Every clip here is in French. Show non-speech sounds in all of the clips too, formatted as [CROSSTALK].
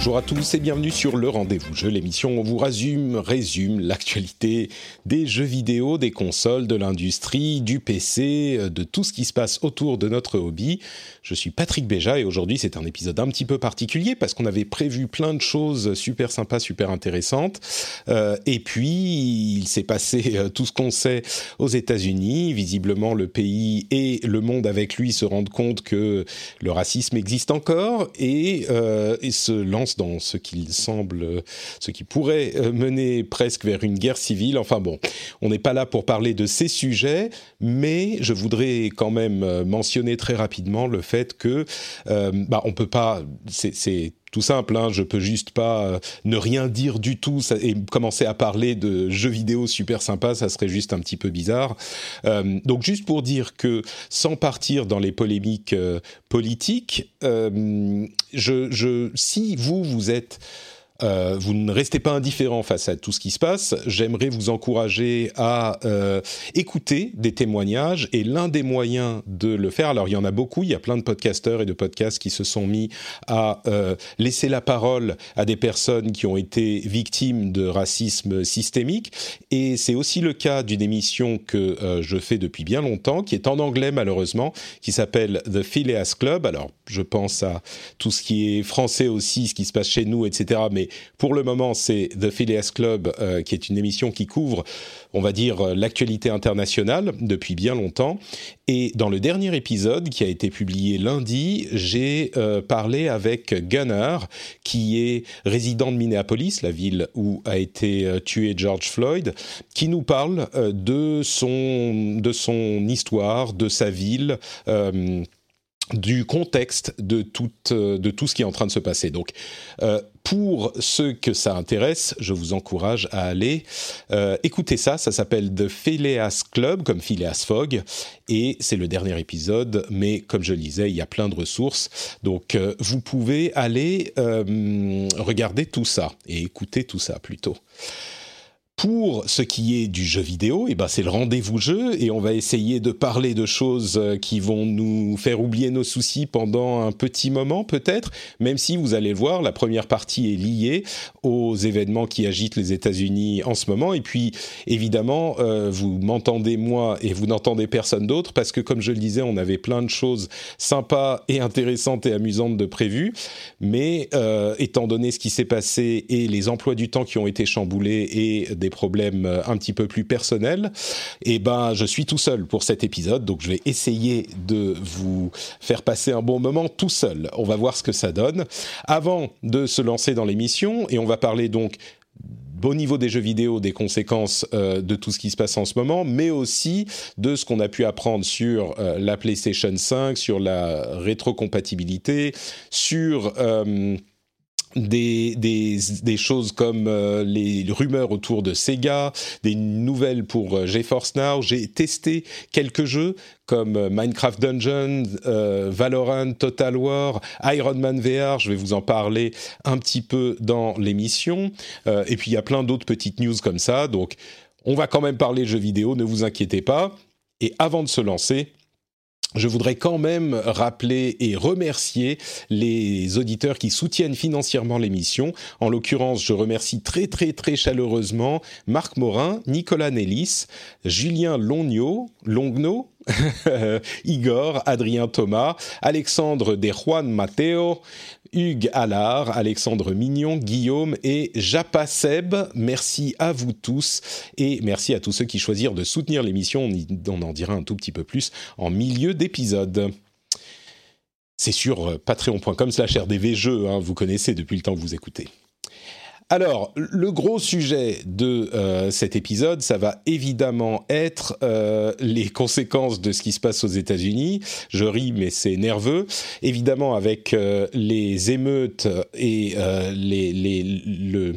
Bonjour à tous et bienvenue sur le rendez-vous jeu, l'émission où on vous résume, résume l'actualité des jeux vidéo, des consoles, de l'industrie, du PC, euh, de tout ce qui se passe autour de notre hobby. Je suis Patrick Béja et aujourd'hui c'est un épisode un petit peu particulier parce qu'on avait prévu plein de choses super sympas, super intéressantes. Euh, et puis il s'est passé euh, tout ce qu'on sait aux États-Unis. Visiblement le pays et le monde avec lui se rendent compte que le racisme existe encore et, et se lancent dans ce qu'il semble, ce qui pourrait euh, mener presque vers une guerre civile. Enfin bon, on n'est pas là pour parler de ces sujets, mais je voudrais quand même euh, mentionner très rapidement le fait que euh, bah, on peut pas, c'est tout simple, hein, je peux juste pas euh, ne rien dire du tout ça, et commencer à parler de jeux vidéo super sympas, ça serait juste un petit peu bizarre. Euh, donc juste pour dire que sans partir dans les polémiques euh, politiques, je, si vous vous êtes euh, vous ne restez pas indifférent face à tout ce qui se passe. J'aimerais vous encourager à euh, écouter des témoignages et l'un des moyens de le faire, alors il y en a beaucoup, il y a plein de podcasteurs et de podcasts qui se sont mis à euh, laisser la parole à des personnes qui ont été victimes de racisme systémique et c'est aussi le cas d'une émission que je fais depuis bien longtemps, qui est en anglais malheureusement, qui s'appelle The Phileas Club. Alors je pense à tout ce qui est français aussi, ce qui se passe chez nous, etc. Mais pour le moment, c'est The Phileas Club, euh, qui est une émission qui couvre, on va dire, euh, l'actualité internationale depuis bien longtemps. Et dans le dernier épisode, qui a été publié lundi, j'ai euh, parlé avec Gunner, qui est résident de Minneapolis, la ville où a été tué George Floyd, qui nous parle de son de son histoire, de sa ville. Du contexte de tout, de tout ce qui est en train de se passer. Donc, pour ceux que ça intéresse, je vous encourage à aller euh, écouter ça. Ça s'appelle The Phileas Club, comme Phileas Fogg, et c'est le dernier épisode. Mais comme je le disais, il y a plein de ressources, donc euh, vous pouvez aller euh, regarder tout ça et écouter tout ça plutôt. Pour ce qui est du jeu vidéo, eh ben c'est le rendez-vous jeu et on va essayer de parler de choses euh, qui vont nous faire oublier nos soucis pendant un petit moment peut-être, même si vous allez le voir, la première partie est liée aux événements qui agitent les États-Unis en ce moment. Et puis évidemment euh, vous m'entendez moi et vous n'entendez personne d'autre parce que comme je le disais, on avait plein de choses sympas et intéressantes et amusantes de prévues, mais euh, étant donné ce qui s'est passé et les emplois du temps qui ont été chamboulés et des problèmes euh, un petit peu plus personnels, et ben je suis tout seul pour cet épisode, donc je vais essayer de vous faire passer un bon moment tout seul. On va voir ce que ça donne. Avant de se lancer dans l'émission, et on va parler donc au niveau des jeux vidéo, des conséquences euh, de tout ce qui se passe en ce moment, mais aussi de ce qu'on a pu apprendre sur euh, la PlayStation 5, sur la rétrocompatibilité, sur des, des, des, choses comme euh, les rumeurs autour de Sega, des nouvelles pour euh, GeForce Now. J'ai testé quelques jeux comme euh, Minecraft Dungeon, euh, Valorant, Total War, Iron Man VR. Je vais vous en parler un petit peu dans l'émission. Et puis il y a plein d'autres petites news comme ça. Donc on va quand même parler jeux vidéo, ne vous inquiétez pas. Et avant de se lancer, je voudrais quand même rappeler et remercier les auditeurs qui soutiennent financièrement l'émission. En l'occurrence, je remercie très très très chaleureusement Marc Morin, Nicolas Nellis, Julien Longno, Longno, [LAUGHS] Igor, Adrien Thomas, Alexandre De Juan Mateo, Hugues Allard, Alexandre Mignon, Guillaume et Japa Seb. Merci à vous tous et merci à tous ceux qui choisirent de soutenir l'émission. On en dira un tout petit peu plus en milieu d'épisode. C'est sur patreon.com slash rdvjeux, hein, vous connaissez depuis le temps que vous écoutez. Alors, le gros sujet de euh, cet épisode, ça va évidemment être euh, les conséquences de ce qui se passe aux États-Unis. Je ris, mais c'est nerveux. Évidemment, avec euh, les émeutes et les, les, le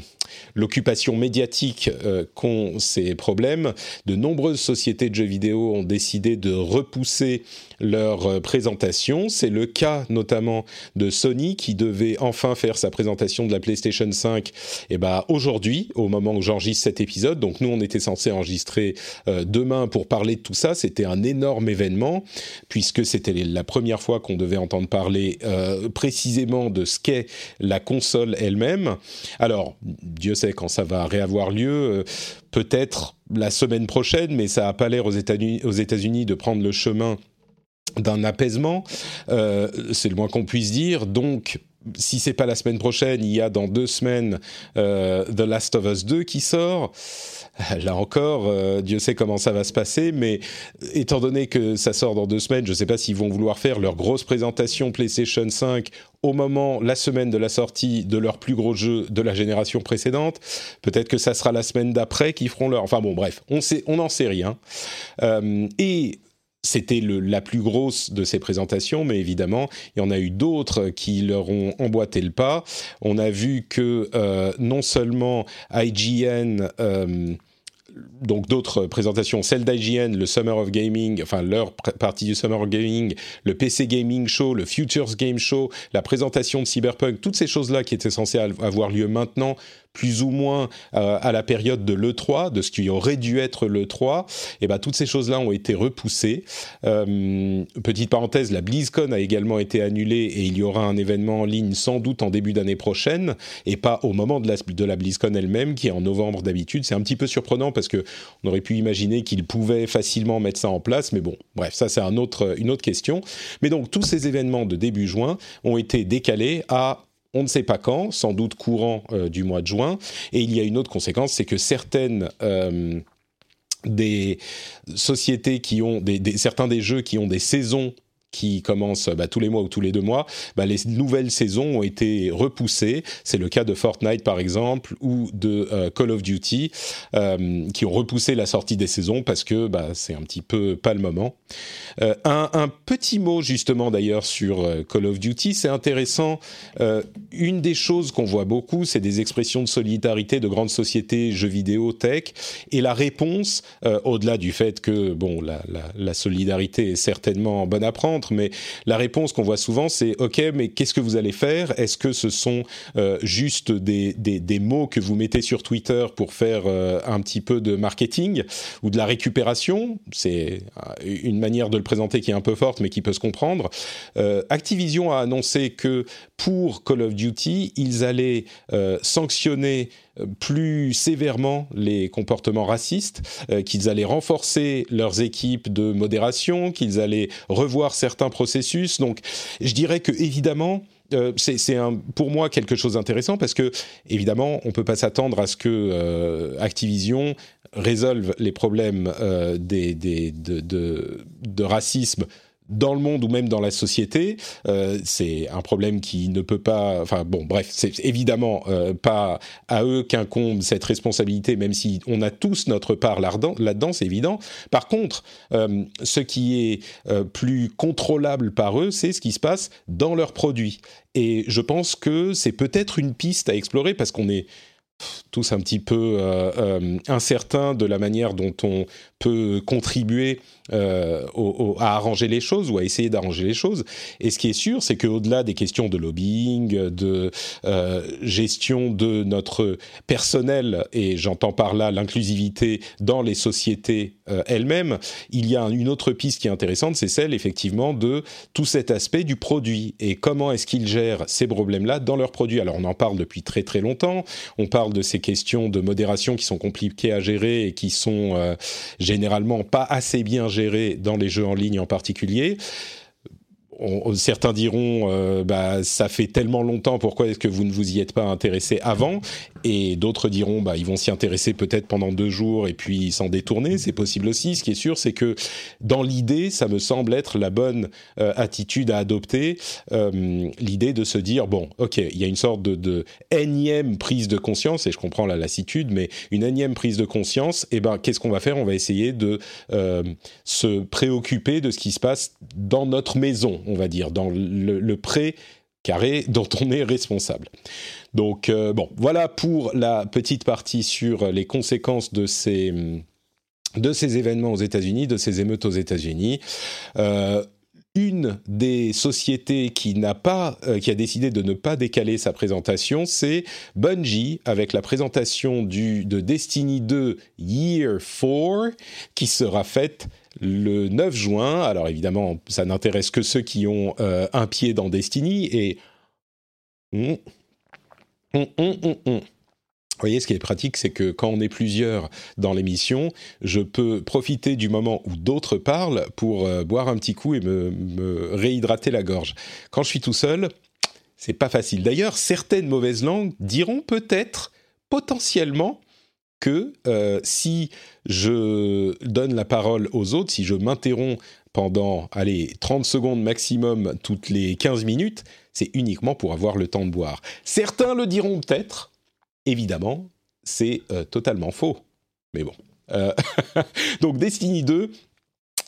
l'occupation médiatique euh, qu'ont ces problèmes, de nombreuses sociétés de jeux vidéo ont décidé de repousser leur euh, présentation. C'est le cas notamment de Sony qui devait enfin faire sa présentation de la PlayStation 5 et ben aujourd'hui, au moment où j'enregistre cet épisode. Donc nous, on était censé enregistrer euh, demain pour parler de tout ça. C'était un énorme événement puisque c'était la première fois qu'on devait entendre parler précisément de ce qu'est la console elle-même. Alors, Dieu sait quand ça va réavoir lieu. Euh, peut-être la semaine prochaine, mais ça n'a pas l'air aux États-Unis de prendre le chemin d'un apaisement. Euh, c'est le moins qu'on puisse dire. Donc, si c'est pas la semaine prochaine, il y a dans deux semaines euh, The Last of Us 2 qui sort. [LAUGHS] Là encore, Dieu sait comment ça va se passer, mais étant donné que ça sort dans deux semaines, je ne sais pas s'ils vont vouloir faire leur grosse présentation PlayStation 5 au moment, la semaine de la sortie de leur plus gros jeu de la génération précédente. Peut-être que ça sera la semaine d'après qu'ils feront leur. Enfin bon, bref, on n'en sait rien. Euh, et c'était la plus grosse de ces présentations, mais évidemment, il y en a eu d'autres qui leur ont emboîté le pas. On a vu que euh, non seulement IGN euh, donc d'autres présentations, celle d'IGN, le Summer of Gaming, enfin leur partie du Summer of Gaming, le PC Gaming Show, le Futures Game Show, la présentation de Cyberpunk, toutes ces choses-là qui étaient censées avoir lieu maintenant plus ou moins euh, à la période de l'E3, de ce qui aurait dû être l'E3, et ben toutes ces choses-là ont été repoussées. Euh, petite parenthèse, la BlizzCon a également été annulée et il y aura un événement en ligne sans doute en début d'année prochaine et pas au moment de la, de la BlizzCon elle-même qui est en novembre d'habitude. C'est un petit peu surprenant parce que on aurait pu imaginer qu'ils pouvaient facilement mettre ça en place, mais bon, bref, ça c'est un autre, une autre question. Mais donc tous ces événements de début juin ont été décalés à on ne sait pas quand, sans doute courant euh, du mois de juin. Et il y a une autre conséquence, c'est que certaines euh, des sociétés qui ont des, certains des jeux qui ont des saisons qui commence bah, tous les mois ou tous les deux mois, bah, les nouvelles saisons ont été repoussées. C'est le cas de Fortnite par exemple ou de euh, Call of Duty euh, qui ont repoussé la sortie des saisons parce que bah, c'est un petit peu pas le moment. Euh, un, petit mot justement d'ailleurs sur Call of Duty, c'est intéressant. Une des choses qu'on voit beaucoup, c'est des expressions de solidarité de grandes sociétés jeux vidéo, tech, et la réponse, au-delà du fait que bon la, la solidarité est certainement bonne à prendre mais la réponse qu'on voit souvent, c'est OK, mais qu'est-ce que vous allez faire? Est-ce que ce sont euh, juste des, des, mots que vous mettez sur Twitter pour faire euh, un petit peu de marketing ou de la récupération? C'est euh, une manière de le présenter qui est un peu forte, mais qui peut se comprendre. Activision a annoncé que pour Call of Duty, ils allaient sanctionner plus sévèrement les comportements racistes, euh, qu'ils allaient renforcer leurs équipes de modération, qu'ils allaient revoir certains processus. Donc, je dirais que évidemment, euh, c'est pour moi quelque chose d'intéressant parce que évidemment on peut pas s'attendre à ce que euh, Activision résolve les problèmes de, racisme dans le monde ou même dans la société, euh, c'est un problème qui ne peut pas. Enfin bon, bref, c'est évidemment euh, pas à eux qu'incombe cette responsabilité, même si on a tous notre part là-dedans, c'est évident. Par contre, euh, ce qui est plus contrôlable par eux, c'est ce qui se passe dans leurs produits. Et je pense que c'est peut-être une piste à explorer parce qu'on est tous un petit peu incertains de la manière dont on peut contribuer euh, à arranger les choses ou à essayer d'arranger les choses. Et ce qui est sûr, c'est qu'au-delà des questions de lobbying, de euh, gestion de notre personnel, et j'entends par là l'inclusivité dans les sociétés euh, elles-mêmes, il y a une autre piste qui est intéressante, c'est celle effectivement de tout cet aspect du produit et comment est-ce qu'ils gèrent ces problèmes-là dans leurs produits? Alors on en parle depuis très très longtemps, on parle de ces questions de modération qui sont compliquées à gérer et qui sont généralement pas assez bien géré dans les jeux en ligne en particulier. Certains diront, euh, bah, ça fait tellement longtemps, pourquoi est-ce que vous ne vous y êtes pas intéressé avant? Et d'autres diront, bah, ils vont s'y intéresser peut-être pendant deux jours et puis s'en détourner. C'est possible aussi. Ce qui est sûr, c'est que dans l'idée, ça me semble être la bonne euh, attitude à adopter. Euh, l'idée de se dire, bon, ok, il y a une sorte de, de, énième prise de conscience, et je comprends la lassitude, mais une énième prise de conscience, et eh ben, qu'est-ce qu'on va faire? On va essayer de se préoccuper de ce qui se passe dans notre maison, on va dire, dans le, pré carré dont on est responsable. Donc euh, bon, voilà pour la petite partie sur les conséquences de ces de ces événements aux États-Unis, de ces émeutes aux États-Unis. Euh, une des sociétés qui n'a pas, euh, a décidé de ne pas décaler sa présentation, c'est Bungie avec la présentation du de Destiny 2 Year 4 qui sera faite le 9 juin. Alors évidemment, ça n'intéresse que ceux qui ont euh, un pied dans Destiny et hum, hum, hum, vous voyez, ce qui est pratique, c'est que quand on est plusieurs dans l'émission, je peux profiter du moment où d'autres parlent pour euh, boire un petit coup et me, me, réhydrater la gorge. Quand je suis tout seul, c'est pas facile. D'ailleurs, certaines mauvaises langues diront peut-être, potentiellement, que euh, si je donne la parole aux autres, si je m'interromps pendant, allez, 30 secondes maximum toutes les 15 minutes, c'est uniquement pour avoir le temps de boire. Certains le diront peut-être, évidemment, c'est euh, totalement faux. Mais bon. Euh, [LAUGHS] donc Destiny 2,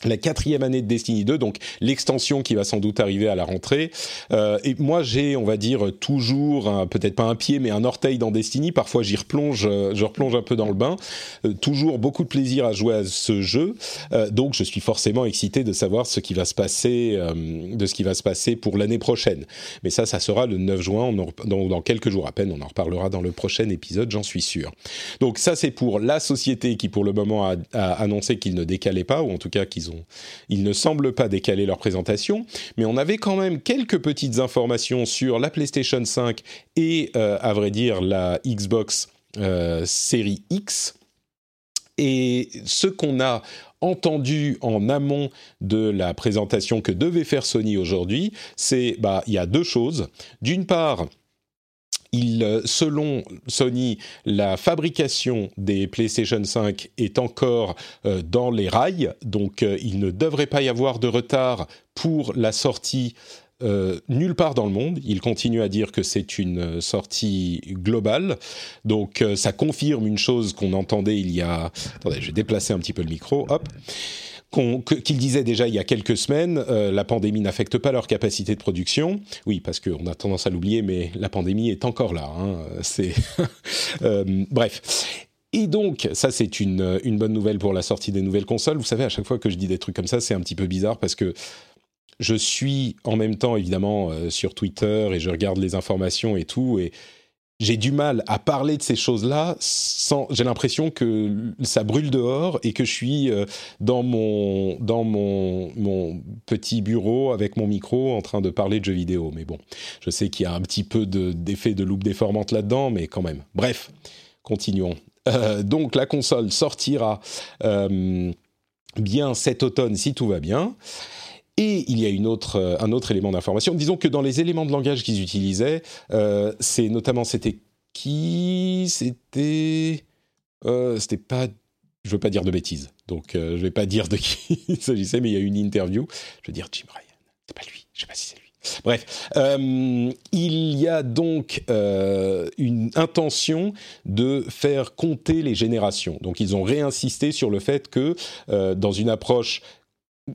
la quatrième année de Destiny 2, donc l'extension qui va sans doute arriver à la rentrée. Euh, et moi, j'ai, on va dire, toujours, peut-être pas un pied, mais un orteil dans Destiny. Parfois, j'y replonge, euh, je replonge un peu dans le bain. Euh, toujours beaucoup de plaisir à jouer à ce jeu. Euh, donc, je suis forcément excité de savoir ce qui va se passer, euh, de ce qui va se passer pour l'année prochaine. Mais ça, ça sera le 9 juin, en, dans, quelques jours à peine. On en reparlera dans le prochain épisode, j'en suis sûr. Donc, ça, c'est pour la société qui, pour le moment, a, a annoncé qu'il ne décalait pas, ou en tout cas qu'ils ils ne semblent pas décaler leur présentation, mais on avait quand même quelques petites informations sur la PlayStation 5 et, euh, à vrai dire, la Xbox euh, série X. Et ce qu'on a entendu en amont de la présentation que devait faire Sony aujourd'hui, c'est bah il y a deux choses. D'une part, euh, selon Sony, la fabrication des PlayStation 5 est encore euh, dans les rails, donc euh, il ne devrait pas y avoir de retard pour la sortie nulle part dans le monde. Il continue à dire que c'est une sortie globale. Donc ça confirme une chose qu'on entendait il y a... Attendez, je vais déplacer un petit peu le micro. Hop qu'ils disaient déjà il y a quelques semaines, euh, la pandémie n'affecte pas leur capacité de production. Oui, parce qu'on a tendance à l'oublier, mais la pandémie est encore là. Hein. C'est [LAUGHS] euh, bref. Et donc, ça c'est une, une bonne nouvelle pour la sortie des nouvelles consoles. Vous savez, à chaque fois que je dis des trucs comme ça, c'est un petit peu bizarre parce que je suis en même temps évidemment euh, sur Twitter et je regarde les informations et tout, et j'ai du mal à parler de ces choses-là sans. J'ai l'impression que ça brûle dehors et que je suis euh, dans mon dans mon mon petit bureau avec mon micro en train de parler de jeux vidéo. Mais bon, je sais qu'il y a un petit peu d'effet de, loupe déformante là-dedans, mais quand même. Bref, continuons. Euh, donc la console sortira euh, bien cet automne si tout va bien. Et il y a une autre, euh, un autre élément d'information. Disons que dans les éléments de langage qu'ils utilisaient, euh, c'est notamment c'était qui? C'était euh, c'était pas je veux pas dire de bêtises, donc euh, je vais pas dire de [LAUGHS] qui il s'agissait, mais il y a une interview. Je veux dire Jim Ryan, c'est pas lui, je sais pas si c'est lui. Bref, euh, il y a donc une intention de faire compter les générations. Donc ils ont réinsisté sur le fait que dans une approche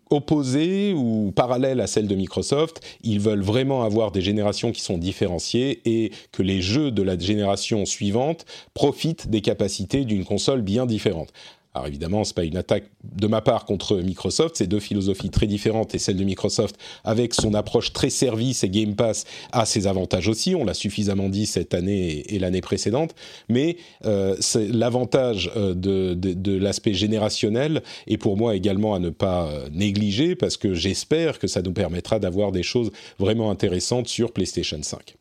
opposée ou parallèle à celle de Microsoft, ils veulent vraiment avoir des générations qui sont différenciées et que les jeux de la génération suivante profitent des capacités d'une console bien différente. Alors évidemment, c'est pas une attaque de ma part contre Microsoft, c'est deux philosophies très différentes et celle de Microsoft avec son approche très service et Game Pass a ses avantages aussi, on l'a suffisamment dit cette année et, l'année précédente, mais euh, l'avantage euh, de, de, de l'aspect générationnel est pour moi également à ne pas euh, négliger parce que j'espère que ça nous permettra d'avoir des choses vraiment intéressantes sur PlayStation 5.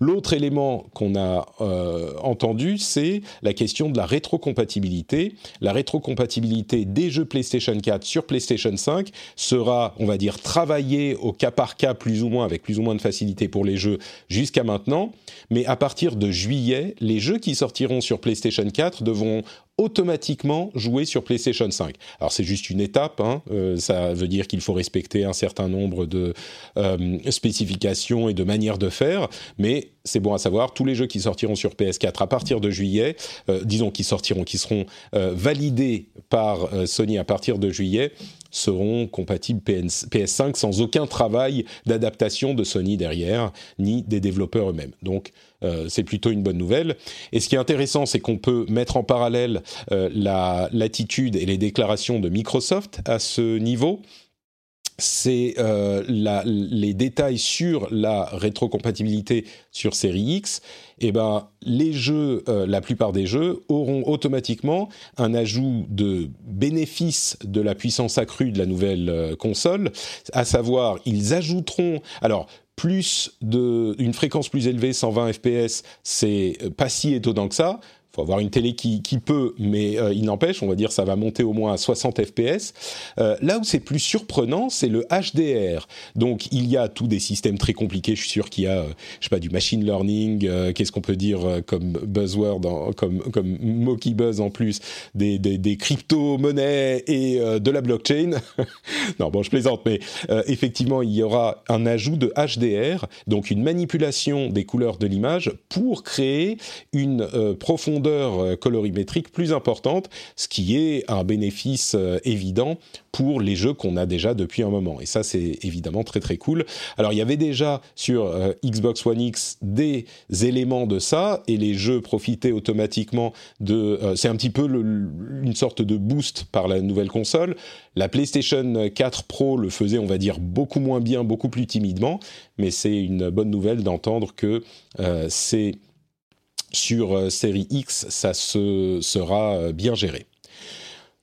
L'autre élément qu'on a euh, entendu, c'est la question de la rétrocompatibilité. La rétrocompatibilité des jeux PlayStation 4 sur PlayStation 5 sera, on va dire, travaillée au cas par cas plus ou moins, avec plus ou moins de facilité pour les jeux jusqu'à maintenant. Mais à partir de juillet, les jeux qui sortiront sur PlayStation 4 devront automatiquement jouer sur PlayStation 5. Alors c'est juste une étape, hein. euh, ça veut dire qu'il faut respecter un certain nombre de euh, spécifications et de manières de faire, mais c'est bon à savoir, tous les jeux qui sortiront sur PS4 à partir de juillet, euh, disons qui sortiront, qui seront validés par Sony à partir de juillet, seront compatibles PS5 sans aucun travail d'adaptation de Sony derrière, ni des développeurs eux-mêmes. Donc euh, c'est plutôt une bonne nouvelle. Et ce qui est intéressant, c'est qu'on peut mettre en parallèle euh, l'attitude et les déclarations de Microsoft à ce niveau c'est euh, les détails sur la rétrocompatibilité sur série X, eh ben les jeux, la plupart des jeux auront automatiquement un ajout de bénéfice de la puissance accrue de la nouvelle console, à savoir ils ajouteront alors plus de une fréquence plus élevée, 120 fps, c'est pas si étonnant que ça faut avoir une télé qui, qui peut, mais euh, il n'empêche, on va dire ça va monter au moins à 60 fps. Euh, là où c'est plus surprenant, c'est le HDR. Donc il y a tous des systèmes très compliqués. Je suis sûr qu'il y a, euh, je sais pas, du machine learning. Qu'est-ce qu'on peut dire comme buzzword, comme comme buzz en plus, des, des, des crypto-monnaies et de la blockchain. [LAUGHS] non, bon, je plaisante, mais effectivement, il y aura un ajout de HDR, donc une manipulation des couleurs de l'image pour créer une profondeur euh, colorimétrique plus importante, ce qui est un bénéfice euh, évident pour les jeux qu'on a déjà depuis un moment. Et ça, c'est évidemment très très cool. Alors, il y avait déjà sur euh, Xbox One X des éléments de ça, et les jeux profitaient automatiquement de... c'est un petit peu une sorte de boost par la nouvelle console. La PlayStation 4 Pro le faisait, on va dire, beaucoup moins bien, beaucoup plus timidement, mais c'est une bonne nouvelle d'entendre que c'est sur euh, série X, ça se, sera euh, bien géré.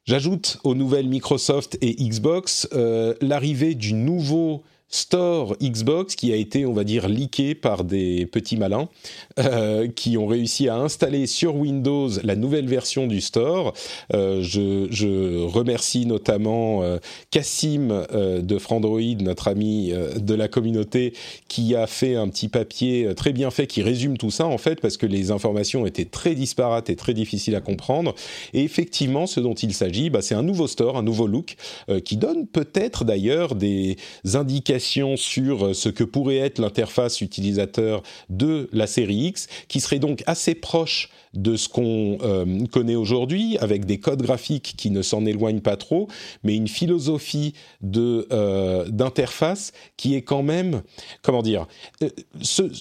J'ajoute aux nouvelles Microsoft et Xbox euh, l'arrivée du nouveau store Xbox qui a été, on va dire, leaké par des petits malins euh, qui ont réussi à installer sur Windows la nouvelle version du store. Euh, je, je, remercie notamment euh, Cassim euh, de Frandroid, notre ami euh, de la communauté, qui a fait un petit papier euh, très bien fait qui résume tout ça en fait parce que les informations étaient très disparates et très difficiles à comprendre. Et effectivement, ce dont il s'agit, bah, c'est un nouveau store, un nouveau look qui donne peut-être d'ailleurs des indications sur euh, ce que pourrait être l'interface utilisateur de la série X, qui serait donc assez proche de ce qu'on euh, connaît aujourd'hui, avec des codes graphiques qui ne s'en éloignent pas trop, mais une philosophie euh, d'interface qui est quand même, comment dire,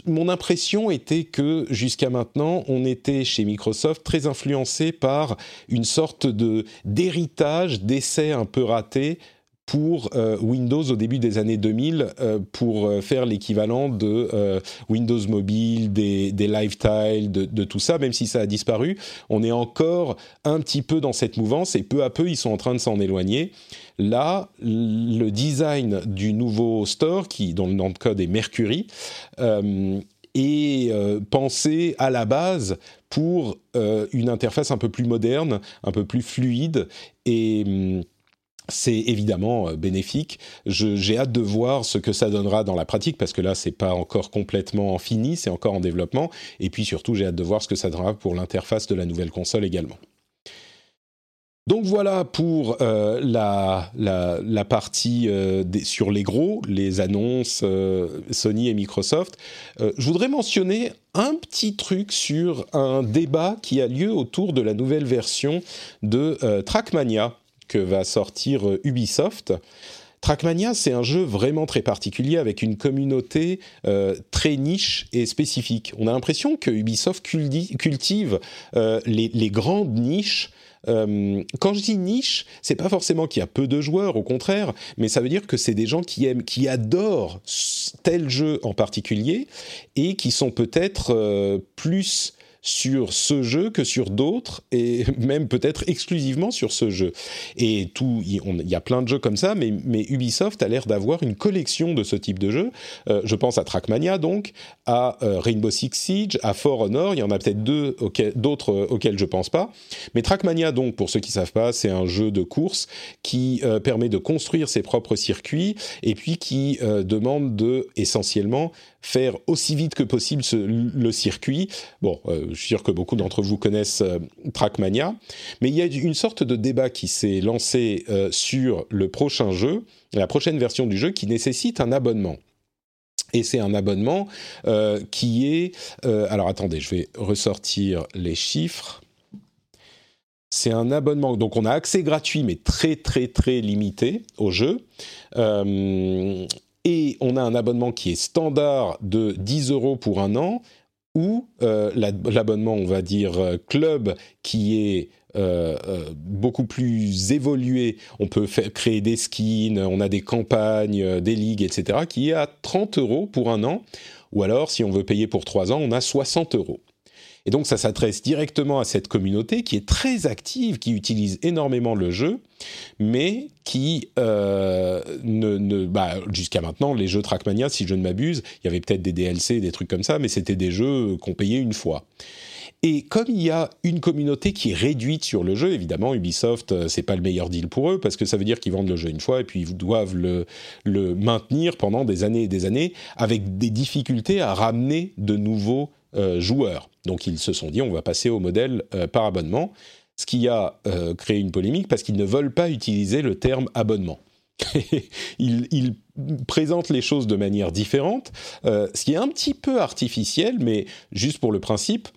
mon impression était que jusqu'à maintenant, on était chez Microsoft très influencé par une sorte de d'héritage d'essais un peu ratés pour euh, Windows au début des années 2000 euh, pour euh, faire l'équivalent de Windows Mobile, des, des de, de, tout ça, même si ça a disparu. On est encore un petit peu dans cette mouvance et peu à peu ils sont en train de s'en éloigner. Là, le design du nouveau store, qui, dont le nom de code est Mercury, est pensé à la base pour une interface un peu plus moderne, un peu plus fluide et hum, c'est évidemment euh, bénéfique. J'ai hâte de voir ce que ça donnera dans la pratique parce que là, c'est pas encore complètement fini, c'est encore en développement. Et puis surtout, j'ai hâte de voir ce que ça donnera pour l'interface de la nouvelle console également. Donc voilà pour euh, la, partie euh, sur les gros, les annonces Sony et Microsoft. je voudrais mentionner un petit truc sur un débat qui a lieu autour de la nouvelle version de Trackmania que va sortir euh, Ubisoft. Trackmania, c'est un jeu vraiment très particulier avec une communauté euh, très niche et spécifique. On a l'impression que Ubisoft cultive euh, les, grandes niches. quand je dis niche, c'est pas forcément qu'il y a peu de joueurs, au contraire, mais ça veut dire que c'est des gens qui aiment, qui adorent tel jeu en particulier et qui sont peut-être plus sur ce jeu que sur d'autres, et [LAUGHS] même peut-être exclusivement sur ce jeu. Et tout, il y a plein de jeux comme ça, mais, mais Ubisoft a l'air d'avoir une collection de ce type de jeux. Euh, je pense à Trackmania, donc, à euh, Rainbow Six Siege, à For Honor, il y en a peut-être deux d'autres euh, auxquels je pense pas. Mais Trackmania, donc, pour ceux qui savent pas, c'est un jeu de course qui permet de construire ses propres circuits et puis qui demande de, essentiellement, faire aussi vite que possible le circuit. Bon, euh, je suis sûr que beaucoup d'entre vous connaissent euh, Trackmania, mais il y a une sorte de débat qui s'est lancé euh, sur le prochain jeu, la prochaine version du jeu qui nécessite un abonnement. Et c'est un abonnement qui est... alors attendez, je vais ressortir les chiffres. C'est un abonnement, donc on a accès gratuit mais très très très limité au jeu et on a un abonnement qui est standard de 10 euros pour un an, ou euh, l'abonnement, on va dire, euh, club, qui est euh, beaucoup plus évolué. On peut faire, créer des skins, on a des campagnes, des ligues, etc., qui est à 30 euros pour un an. Ou alors, si on veut payer pour 3 ans, on a 60 euros. Et donc ça s'adresse directement à cette communauté qui est très active, qui utilise énormément le jeu, mais qui euh, ne, bah, jusqu'à maintenant les jeux Trackmania, si je ne m'abuse, il y avait peut-être des DLC, des trucs comme ça, mais c'était des jeux qu'on payait une fois. Et comme il y a une communauté qui est réduite sur le jeu, évidemment, Ubisoft, euh, c'est pas le meilleur deal pour eux parce que ça veut dire qu'ils vendent le jeu une fois et puis ils doivent le, maintenir pendant des années et des années avec des difficultés à ramener de nouveaux euh, joueurs. Donc ils se sont dit on va passer au modèle euh, par abonnement, ce qui a euh, créé une polémique parce qu'ils ne veulent pas utiliser le terme abonnement. [LAUGHS] ils, présentent les choses de manière différente, ce qui est un petit peu artificiel, mais juste pour le principe,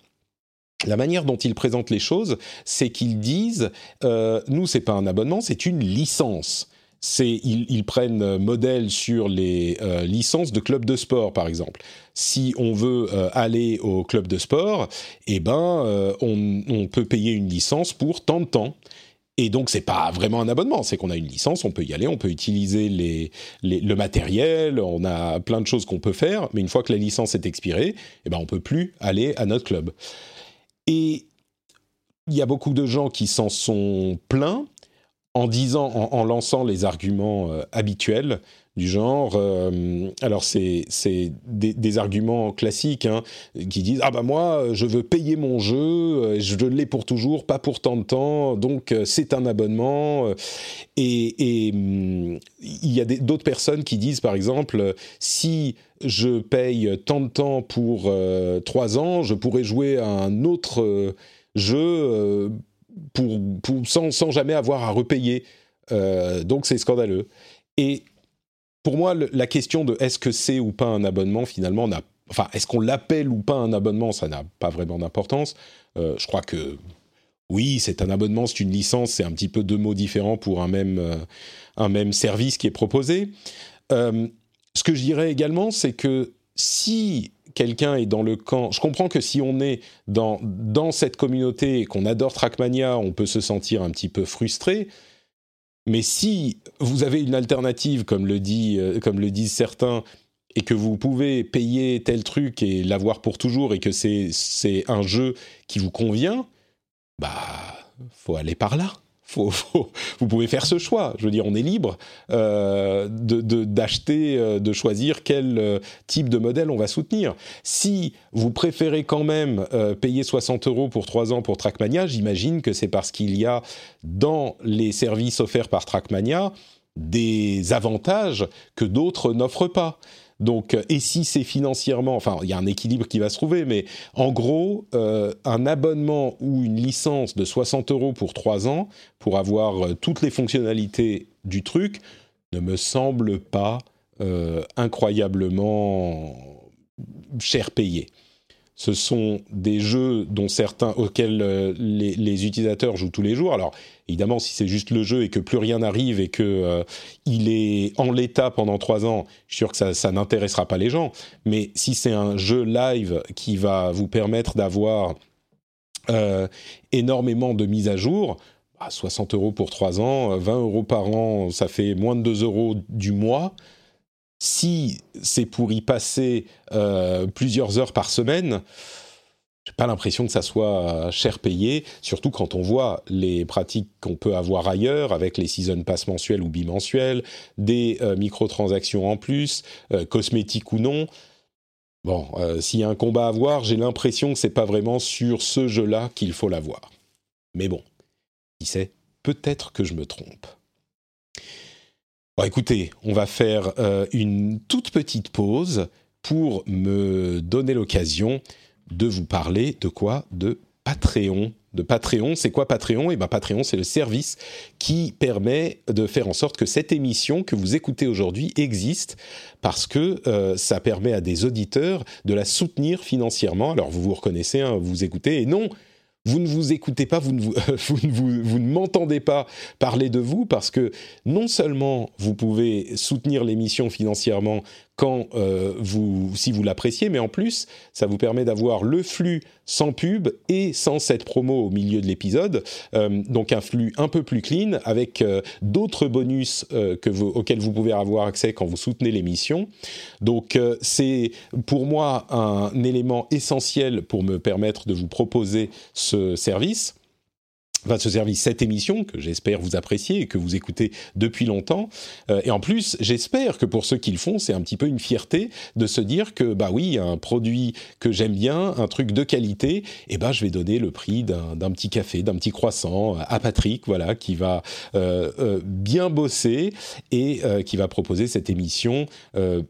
la manière dont ils présentent les choses, c'est qu'ils disent euh, nous c'est pas un abonnement, c'est une licence c'est ils, prennent modèle sur les euh, licences de clubs de sport, par exemple. Si on veut euh, aller au club de sport, eh ben, euh, on, peut payer une licence pour tant de temps. Et donc c'est pas vraiment un abonnement, c'est qu'on a une licence, on peut y aller, on peut utiliser le matériel, on a plein de choses qu'on peut faire, mais une fois que la licence est expirée, eh ben on peut plus aller à notre club. Et il y a beaucoup de gens qui s'en sont plaints en disant, en, lançant les arguments euh, habituels du genre, euh, alors c'est c'est des, arguments classiques hein, qui disent ah bah moi je veux payer mon jeu, euh, je l'ai pour toujours, pas pour tant de temps, donc c'est un abonnement. Et, hum, il y a d'autres personnes qui disent par exemple si je paye tant de temps pour trois ans, je pourrais jouer à un autre jeu sans, jamais avoir à repayer. Euh, donc c'est scandaleux. Et pour moi, la question de est-ce que c'est ou pas un abonnement, finalement, n'a enfin, est-ce qu'on l'appelle ou pas un abonnement, ça n'a pas vraiment d'importance. Euh, je crois que oui, c'est un abonnement, c'est une licence, c'est un petit peu deux mots différents pour un même, euh, un même service qui est proposé. ce que je dirais également, c'est que si quelqu'un est dans le camp. Je comprends que si on est dans, dans cette communauté et qu'on adore Trackmania, on peut se sentir un petit peu frustré. Mais si vous avez une alternative, comme le, dit, euh, comme le disent certains, et que vous pouvez payer tel truc et l'avoir pour toujours, et que c'est un jeu qui vous convient, bah, faut aller par là vous pouvez faire ce choix. Je veux dire, on est libre euh, d'acheter, euh, de, choisir quel euh, type de modèle on va soutenir. Si vous préférez quand même payer 60 euros pour 3 ans pour Trackmania, j'imagine que c'est parce qu'il y a dans les services offerts par Trackmania des avantages que d'autres n'offrent pas. Donc, euh, et si c'est financièrement, enfin, il y a un équilibre qui va se trouver, mais en gros, euh, un abonnement ou une licence de 60 euros pour 3 ans pour avoir euh, toutes les fonctionnalités du truc ne me semble pas incroyablement cher payé ce sont des jeux dont certains auxquels euh, les, utilisateurs jouent tous les jours. Alors évidemment, si c'est juste le jeu et que plus rien n'arrive et que euh, il est en l'état pendant trois ans, je suis sûr que ça, n'intéressera pas les gens. Mais si c'est un jeu live qui va vous permettre d'avoir euh, énormément de mises à jour, 60 bah, euros pour trois ans, 20 euros par an, ça fait moins de 2 euros du mois si c'est pour y passer euh, plusieurs heures par semaine, j'ai pas l'impression que ça soit cher payé, surtout quand on voit les pratiques qu'on peut avoir ailleurs avec les season pass mensuels ou bimensuels, des euh, microtransactions en plus, euh, cosmétiques ou non. Bon, euh, s'il y a un combat à voir, j'ai l'impression que c'est pas vraiment sur ce jeu-là qu'il faut l'avoir. Mais bon, qui sait, peut-être que je me trompe. Bon, écoutez, on va faire une toute petite pause pour me donner l'occasion de vous parler de quoi De Patreon. De Patreon, c'est quoi Patreon? Et eh bien Patreon, c'est le service qui permet de faire en sorte que cette émission que vous écoutez aujourd'hui existe parce que euh, ça permet à des auditeurs de la soutenir financièrement. Alors vous vous reconnaissez, hein, vous écoutez, et non, vous ne vous écoutez pas, vous ne, vous, [LAUGHS] ne m'entendez pas parler de vous parce que non seulement vous pouvez soutenir l'émission financièrement quand euh, vous, si vous l'appréciez, mais en plus, ça vous permet d'avoir le flux sans pub et sans cette promo au milieu de l'épisode, euh, donc un flux un peu plus clean avec euh, d'autres bonus auxquels vous pouvez avoir accès quand vous soutenez l'émission. Donc c'est pour moi un élément essentiel pour me permettre de vous proposer ce service va se servir cette émission que j'espère vous appréciez et que vous écoutez depuis longtemps. Euh, et en plus, j'espère que pour ceux qui le font, c'est un petit peu une fierté de se dire que bah oui, un produit que j'aime bien, un truc de qualité, et eh ben je vais donner le prix d'un petit café, d'un petit croissant à Patrick, voilà, qui va euh, euh, bien bosser et qui va proposer cette émission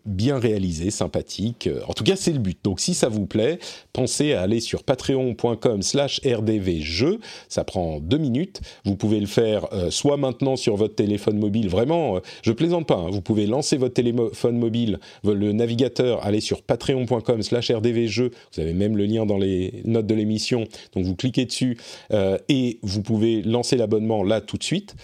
bien réalisée, sympathique. En tout cas, c'est le but. Donc si ça vous plaît, pensez à aller sur patreon.com/rdvjeux. Ça prend deux minutes. Vous pouvez le faire euh, soit maintenant sur votre téléphone mobile, vraiment, euh, je plaisante pas, hein. vous pouvez lancer votre téléphone mobile, le navigateur, aller sur patreon.com slash vous avez même le lien dans les notes de l'émission, donc vous cliquez dessus euh, et vous pouvez lancer l'abonnement là tout de suite,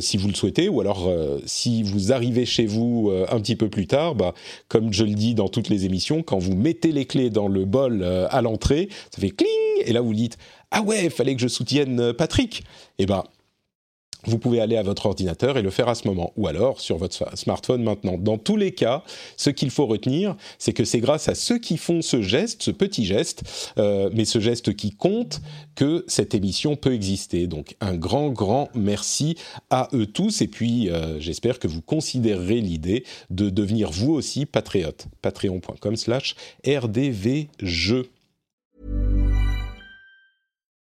si vous le souhaitez, ou alors si vous arrivez chez vous un petit peu plus tard, bah, comme je le dis dans toutes les émissions, quand vous mettez les clés dans le bol à l'entrée, ça fait cling, et là vous dites ah ouais, il fallait que je soutienne euh, Patrick. Eh ben, vous pouvez aller à votre ordinateur et le faire à ce moment, ou alors sur votre smartphone maintenant. Dans tous les cas, ce qu'il faut retenir, c'est que c'est grâce à ceux qui font ce geste, ce petit geste, euh, mais ce geste qui compte, que cette émission peut exister. Donc un grand, grand merci à eux tous, et puis euh, j'espère que vous considérerez l'idée de devenir vous aussi patriote. Patreon.com slash rdvjeux.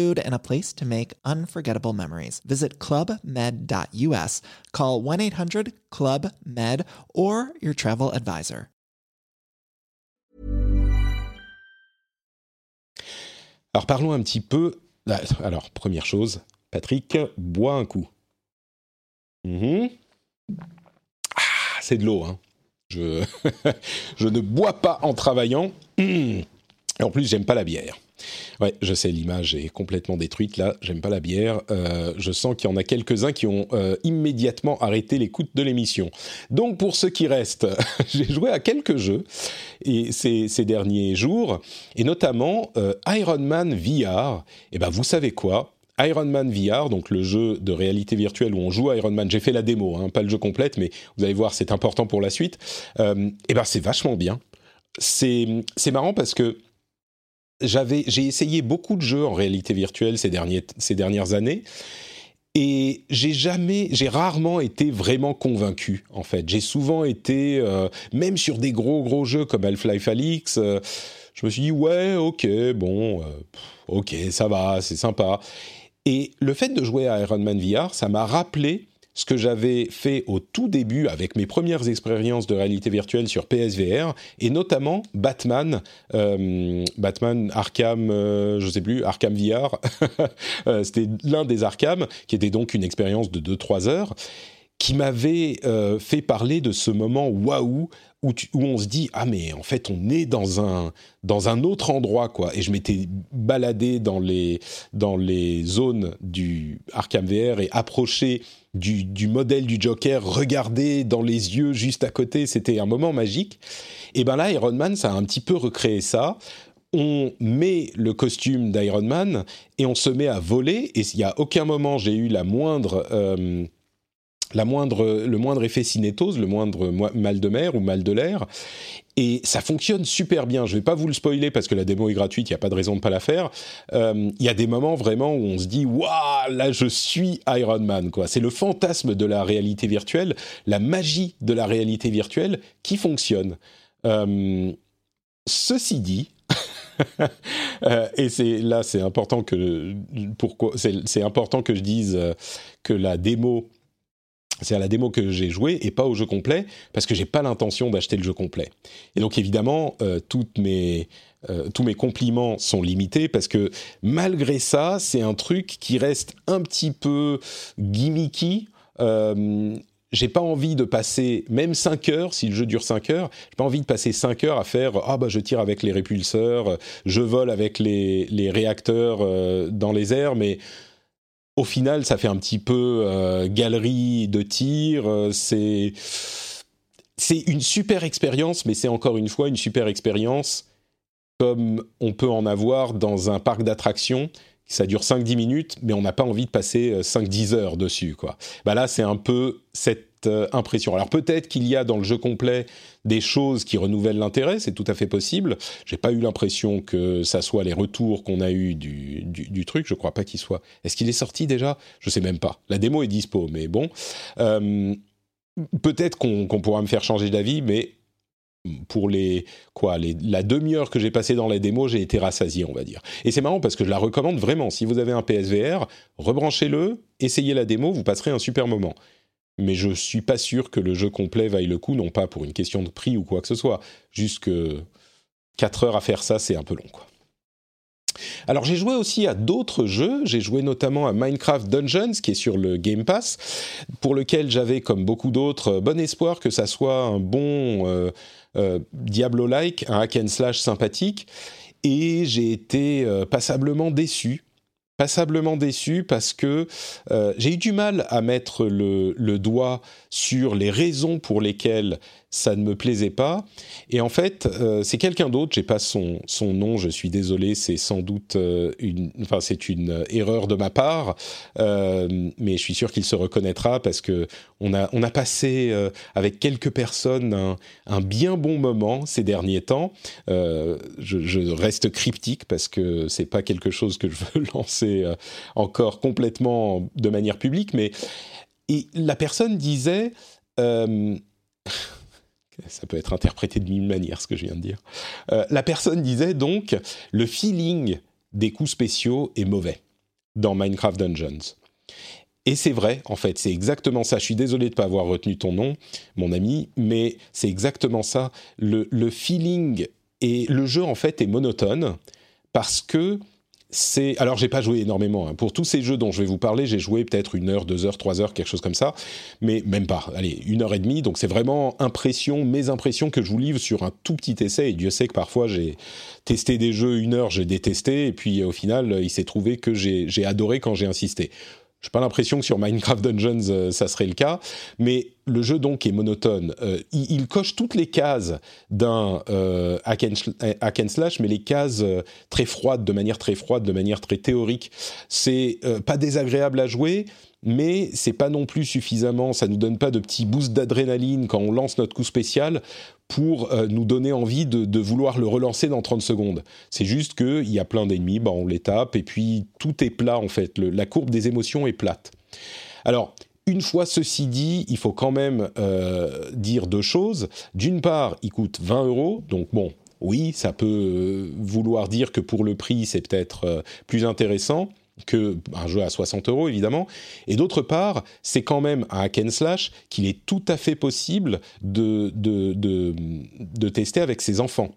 food, and a place to make unforgettable memories. Visit clubmed.us, call 1 800 Club Med, or your travel advisor. Alors parlons un petit peu. Alors, première chose, Patrick, bois un coup. Mmh. Ah, c'est de l'eau, hein. Je, [LAUGHS] je ne bois pas en travaillant. [CLEARS THROAT] Et en plus, j'aime pas la bière. Ouais, je sais, l'image est complètement détruite là. J'aime pas la bière. Euh, je sens qu'il y en a quelques-uns qui ont euh, immédiatement arrêté l'écoute de l'émission. Donc pour ceux qui restent, [LAUGHS] j'ai joué à quelques jeux et ces, derniers jours, et notamment euh, Iron Man VR. Et ben vous savez quoi? Iron Man VR, donc le jeu de réalité virtuelle où on joue à Iron Man. J'ai fait la démo, hein, pas le jeu complète, mais vous allez voir, c'est important pour la suite. et ben c'est vachement bien. C'est marrant parce que j'avais, j'ai essayé beaucoup de jeux en réalité virtuelle ces, ces dernières années. Et j'ai jamais, j'ai rarement été vraiment convaincu, en fait. J'ai souvent été, euh, même sur des gros gros jeux comme Half-Life Alix, euh, Je me suis dit ouais, ok, bon, ok, ça va, c'est sympa. Et le fait de jouer à Iron Man VR, ça m'a rappelé ce que j'avais fait au tout début avec mes premières expériences de réalité virtuelle sur PSVR et notamment Batman, euh, Batman Arkham, euh, je sais plus, Arkham VR. [LAUGHS] Euh, c'était l'un des Arkham qui était donc une expérience de 2-3 heures qui m'avait fait parler de ce moment waouh où, où, on se dit ah mais en fait on est dans un dans un autre endroit quoi et je m'étais baladé dans les dans les zones du Arkham VR et approché du, du, modèle du Joker regardé dans les yeux juste à côté c'était un moment magique. Et ben là Iron Man ça a un petit peu recréé ça. On met le costume d'Iron Man et on se met à voler. Et il n'y a aucun moment j'ai eu la moindre euh, la moindre, le moindre effet cinétose, le moindre mal de mer ou mal de l'air. Et ça fonctionne super bien. Je ne vais pas vous le spoiler parce que la démo est gratuite, il n'y a pas de raison de ne pas la faire. Euh, il y a des moments vraiment où on se dit Waouh, là je suis Iron Man. C'est le fantasme de la réalité virtuelle, la magie de la réalité virtuelle qui fonctionne. Euh, ceci dit, [LAUGHS] euh, et c'est là c'est important que pourquoi c'est important que je dise que la démo c'est à la démo que j'ai joué et pas au jeu complet parce que j'ai pas l'intention d'acheter le jeu complet. Et donc évidemment, euh, mes, euh, tous mes compliments sont limités parce que malgré ça, c'est un truc qui reste un petit peu gimmicky. Euh, j'ai pas envie de passer même 5 heures, si le jeu dure 5 heures, j'ai pas envie de passer 5 heures à faire ah bah je tire avec les répulseurs, je vole avec les, les réacteurs euh, dans les airs, mais au final, ça fait un petit peu euh, galerie de tir. Euh, c'est c'est une super expérience, mais c'est encore une fois une super expérience comme on peut en avoir dans un parc d'attractions. Ça dure 5-10 minutes, mais on n'a pas envie de passer 5-10 euh, heures dessus. Quoi. Bah là, c'est un peu cette impression. Alors peut-être qu'il y a dans le jeu complet des choses qui renouvellent l'intérêt, c'est tout à fait possible. J'ai pas eu l'impression que ça soit les retours qu'on a eu du, truc. Je crois pas qu'il soit. Est-ce qu'il est sorti déjà? Je sais même pas. La démo est dispo, mais bon. Euh, peut-être qu'on pourra me faire changer d'avis, mais pour les quoi la demi-heure que j'ai passée dans la démo, j'ai été rassasié, on va dire. Et c'est marrant parce que je la recommande vraiment. Si vous avez un PSVR, rebranchez-le, essayez la démo, vous passerez un super moment mais je suis pas sûr que le jeu complet vaille le coup, non pas pour une question de prix ou quoi que ce soit, juste que 4 heures à faire ça, c'est un peu long. Alors j'ai joué aussi à d'autres jeux, j'ai joué notamment à Minecraft Dungeons qui est sur le Game Pass, pour lequel j'avais comme beaucoup d'autres bon espoir que ça soit un bon euh, euh, Diablo-like, un hack and slash sympathique, et j'ai été euh, passablement déçu passablement déçu parce que euh, j'ai eu du mal à mettre le, le, doigt sur les raisons pour lesquelles ça ne me plaisait pas. Et en fait, euh, c'est quelqu'un d'autre, j'ai pas son, son nom, je suis désolé, c'est sans doute euh, une, enfin, c'est une erreur de ma part, euh, mais je suis sûr qu'il se reconnaîtra parce que on a, on a passé avec quelques personnes un, bien bon moment ces derniers temps. Je, reste cryptique parce que c'est pas quelque chose que je veux [LAUGHS] lancer encore complètement de manière publique, mais la personne disait ça peut être interprété de mille manières ce que je viens de dire. Euh, la personne disait donc le feeling des coups spéciaux est mauvais dans Minecraft Dungeons. Et c'est vrai, en fait, c'est exactement ça. Je suis désolé de ne pas avoir retenu ton nom, mon ami, mais c'est exactement ça. Le, le feeling et le jeu, en fait, est monotone parce que c'est alors j'ai pas joué énormément hein. pour tous ces jeux dont je vais vous parler j'ai joué peut-être une heure deux heures trois heures quelque chose comme ça. Mais même pas. Allez une heure et demie. Donc c'est vraiment impression mes impressions que je vous livre sur un tout petit essai. Et Dieu sait que parfois j'ai testé des jeux une heure j'ai détesté. Et puis au final il s'est trouvé que j'ai adoré quand j'ai insisté j'ai pas l'impression que sur Minecraft Dungeons euh, ça serait le cas, mais le jeu donc est monotone. Euh, il, coche toutes les cases d'un euh, hack, and slash, mais les cases très froides, de manière très froide, de manière très théorique. C'est pas désagréable à jouer, mais c'est pas non plus suffisamment. Ça nous donne pas de petits boosts d'adrénaline quand on lance notre coup spécial pour euh, nous donner envie de, vouloir le relancer dans 30 secondes. C'est juste qu'il y a plein d'ennemis, bah on les tape, et puis tout est plat en fait, la courbe des émotions est plate. Alors, une fois ceci dit, il faut quand même euh, dire deux choses. D'une part, il coûte 20 euros, donc bon, oui, ça peut vouloir dire que pour le prix, c'est peut-être plus intéressant que un jeu à 60 euros évidemment, et d'autre part, c'est quand même un hack and slash qu'il est tout à fait possible de, de, de, tester avec ses enfants.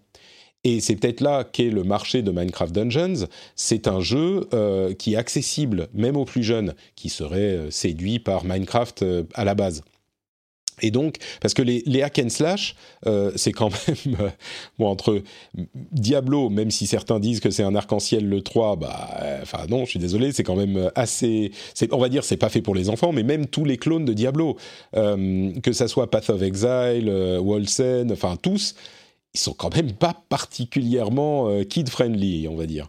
Et c'est peut-être là qu'est le marché de Minecraft Dungeons. C'est un jeu euh, qui est accessible même aux plus jeunes qui seraient euh, séduits par Minecraft euh, à la base. Et donc, parce que les, hack and slash, c'est quand [LAUGHS] même bon entre Diablo, même si certains disent que c'est un arc-en-ciel le 3, bah, enfin non, je suis désolé, c'est quand même assez, on va dire, c'est pas fait pour les enfants, mais même tous les clones de Diablo, que ça soit Path of Exile, Wolsen, enfin tous, ils sont quand même pas particulièrement euh, kid-friendly, on va dire.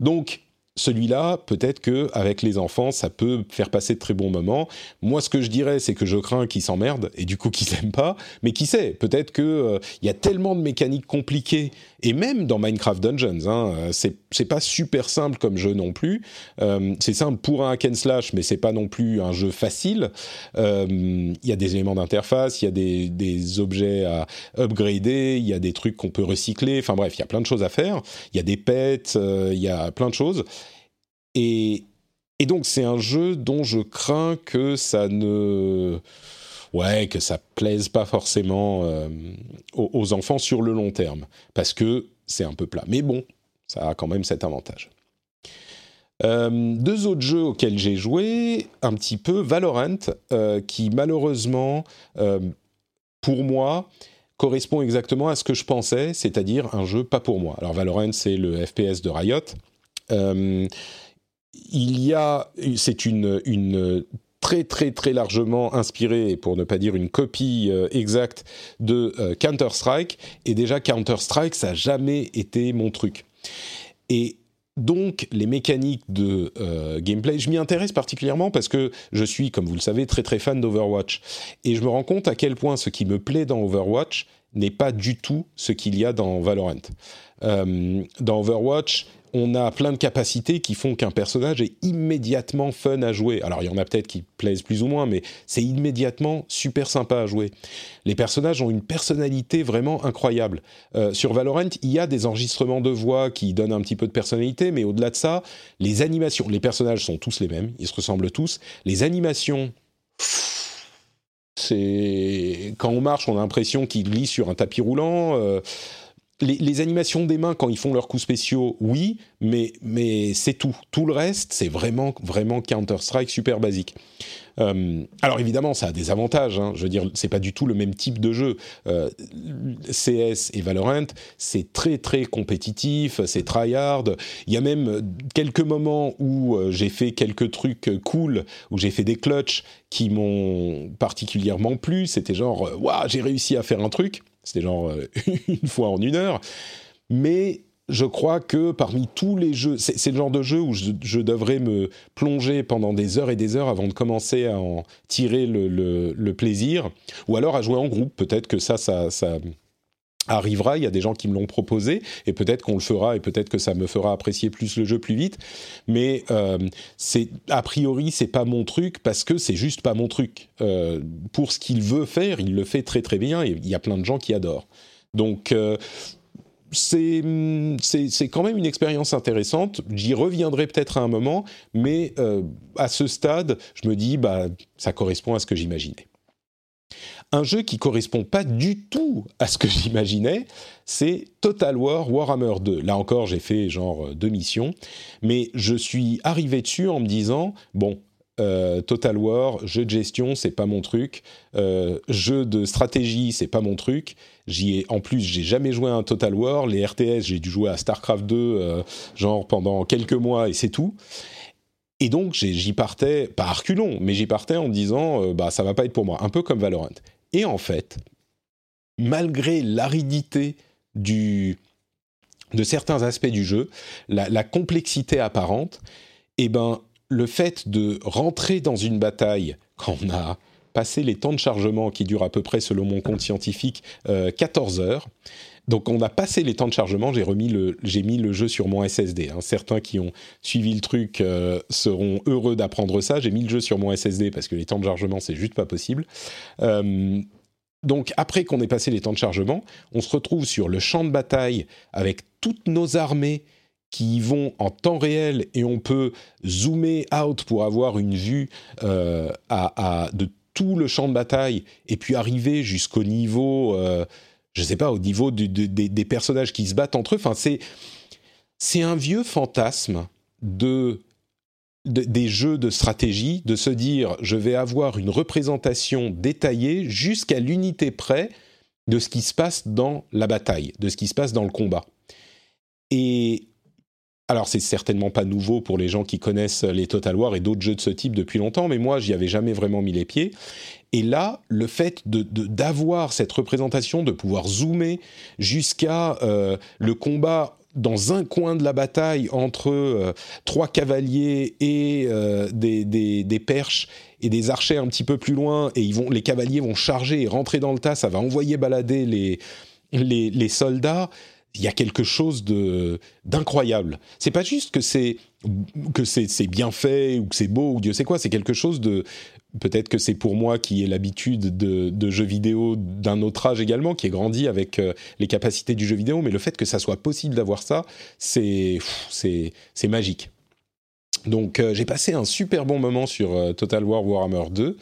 Donc, celui-là, peut-être que avec les enfants, ça peut faire passer de très bons moments. Moi, ce que je dirais, c'est que je crains qu'ils s'emmerdent et du coup qu'ils n'aiment pas. Mais qui sait Peut-être que euh, il y a tellement de mécaniques compliquées et même dans Minecraft Dungeons, hein, euh, c'est pas super simple comme jeu non plus. Euh, c'est simple pour un hack and slash, mais c'est pas non plus un jeu facile. Il y a des éléments d'interface, il y a des objets à upgrader, il y a des trucs qu'on peut recycler. Enfin bref, il y a plein de choses à faire. Il y a des pets, il y a plein de choses. Et, donc c'est un jeu dont je crains que ça ne ouais, que ça plaise pas forcément euh, aux, enfants sur le long terme, parce que c'est un peu plat. Mais bon, ça a quand même cet avantage. Euh, deux autres jeux auxquels j'ai joué, un petit peu Valorant, euh, qui malheureusement, pour moi, correspond exactement à ce que je pensais, c'est-à-dire un jeu pas pour moi. Alors Valorant, c'est le FPS de Riot il y a, c'est une, une très très très largement inspiré, pour ne pas dire une copie euh, exacte de euh, Counter-Strike. Et déjà Counter-Strike, ça n'a jamais été mon truc. Et donc les mécaniques de euh, gameplay, je m'y intéresse particulièrement parce que je suis, comme vous le savez, très très fan d'Overwatch. Et je me rends compte à quel point ce qui me plaît dans Overwatch n'est pas du tout ce qu'il y a dans Valorant. dans Overwatch, on a plein de capacités qui font qu'un personnage est immédiatement fun à jouer. Alors il y en a peut-être qui plaisent plus ou moins, mais c'est immédiatement super sympa à jouer. Les personnages ont une personnalité vraiment incroyable. Euh, sur Valorant, il y a des enregistrements de voix qui donnent un petit peu de personnalité, mais au-delà de ça, les animations, les personnages sont tous les mêmes, ils se ressemblent tous. Les animations, c'est quand on marche, on a l'impression qu'il glisse sur un tapis roulant. Euh, les, animations des mains quand ils font leurs coups spéciaux, oui, mais, c'est tout. Tout le reste, c'est vraiment, vraiment Counter-Strike super basique. Euh, alors évidemment, ça a des avantages. Hein. Je veux dire, c'est pas du tout le même type de jeu. Euh, CS et Valorant, c'est très très compétitif, c'est tryhard. Il y a même quelques moments où euh, j'ai fait quelques trucs cool, où j'ai fait des clutches qui m'ont particulièrement plu. C'était genre, waouh, j'ai réussi à faire un truc. C'était genre euh, [LAUGHS] une fois en une heure. Mais je crois que parmi tous les jeux, c'est le genre de jeu où je, devrais me plonger pendant des heures et des heures avant de commencer à en tirer le, plaisir, ou alors à jouer en groupe. Peut-être que ça, ça, arrivera. Il y a des gens qui me l'ont proposé, et peut-être qu'on le fera, et peut-être que ça me fera apprécier plus le jeu plus vite. Mais euh, c'est a priori, c'est pas mon truc parce que c'est juste pas mon truc. Euh, pour ce qu'il veut faire, il le fait très très bien, et il y a plein de gens qui adorent. Donc euh, c'est quand même une expérience intéressante. J'y reviendrai peut-être à un moment, mais euh, à ce stade, je me dis, bah, ça correspond à ce que j'imaginais. Un jeu qui correspond pas du tout à ce que [LAUGHS] j'imaginais, c'est Total War Warhammer 2. Là encore, j'ai fait genre euh, deux missions, mais je suis arrivé dessus en me disant, bon, euh, Total War, jeu de gestion, c'est pas mon truc. Euh, jeu de stratégie, c'est pas mon truc. J'y ai, en plus, j'ai jamais joué à un Total War. Les RTS, j'ai dû jouer à Starcraft 2, euh, genre pendant quelques mois et c'est tout. Et donc, j'y partais, pas à reculons, mais j'y partais en me disant, bah, ça va pas être pour moi. Un peu comme Valorant. Et en fait, malgré l'aridité de certains aspects du jeu, la, complexité apparente, eh ben, le fait de rentrer dans une bataille quand on a passé les temps de chargement qui durent à peu près, selon mon compte scientifique, 14 euh, heures. Donc on a passé les temps de chargement, j'ai mis le jeu sur mon SSD. Hein. Certains qui ont suivi le truc euh, seront heureux d'apprendre ça. J'ai mis le jeu sur mon SSD parce que les temps de chargement c'est juste pas possible. Euh, donc après qu'on ait passé les temps de chargement, on se retrouve sur le champ de bataille avec toutes nos armées qui vont en temps réel et on peut zoomer out pour avoir une vue euh, à, de tout le champ de bataille et puis arriver jusqu'au niveau, je sais pas, au niveau des personnages qui se battent entre eux. Enfin, c'est c'est un vieux fantasme de des jeux de stratégie, de se dire je vais avoir une représentation détaillée jusqu'à l'unité près de ce qui se passe dans la bataille, de ce qui se passe dans le combat. Et alors c'est certainement pas nouveau pour les gens qui connaissent les Total War et d'autres jeux de ce type depuis longtemps, mais moi j'y avais jamais vraiment mis les pieds. Et là, le fait d'avoir cette représentation, de pouvoir zoomer jusqu'à euh, le combat dans un coin de la bataille entre euh, trois cavaliers et euh, des, perches et des archers un petit peu plus loin, et les cavaliers vont charger et rentrer dans le tas, ça va envoyer balader les soldats. Il y a quelque chose de d'incroyable. C'est pas juste que c'est que c'est bien fait ou que c'est beau ou Dieu sait quoi. C'est quelque chose de peut-être que c'est pour moi qui ai l'habitude de, jeux vidéo d'un autre âge également, qui ai grandi avec euh, les capacités du jeu vidéo, mais le fait que ça soit possible d'avoir ça, c'est c'est magique. Donc euh, j'ai passé un super bon moment sur euh, Total War Warhammer 2.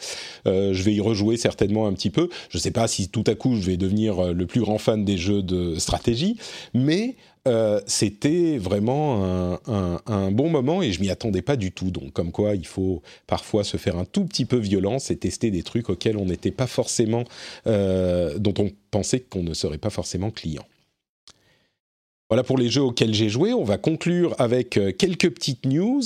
je vais y rejouer certainement un petit peu. Je ne sais pas si tout à coup je vais devenir le plus grand fan des jeux de stratégie, mais euh, c'était vraiment un, bon moment et je m'y attendais pas du tout. Donc, comme quoi, il faut parfois se faire un tout petit peu violence et tester des trucs auxquels on n'était pas forcément, euh, dont on pensait qu'on ne serait pas forcément client. Voilà pour les jeux auxquels j'ai joué. On va conclure avec euh, quelques petites news,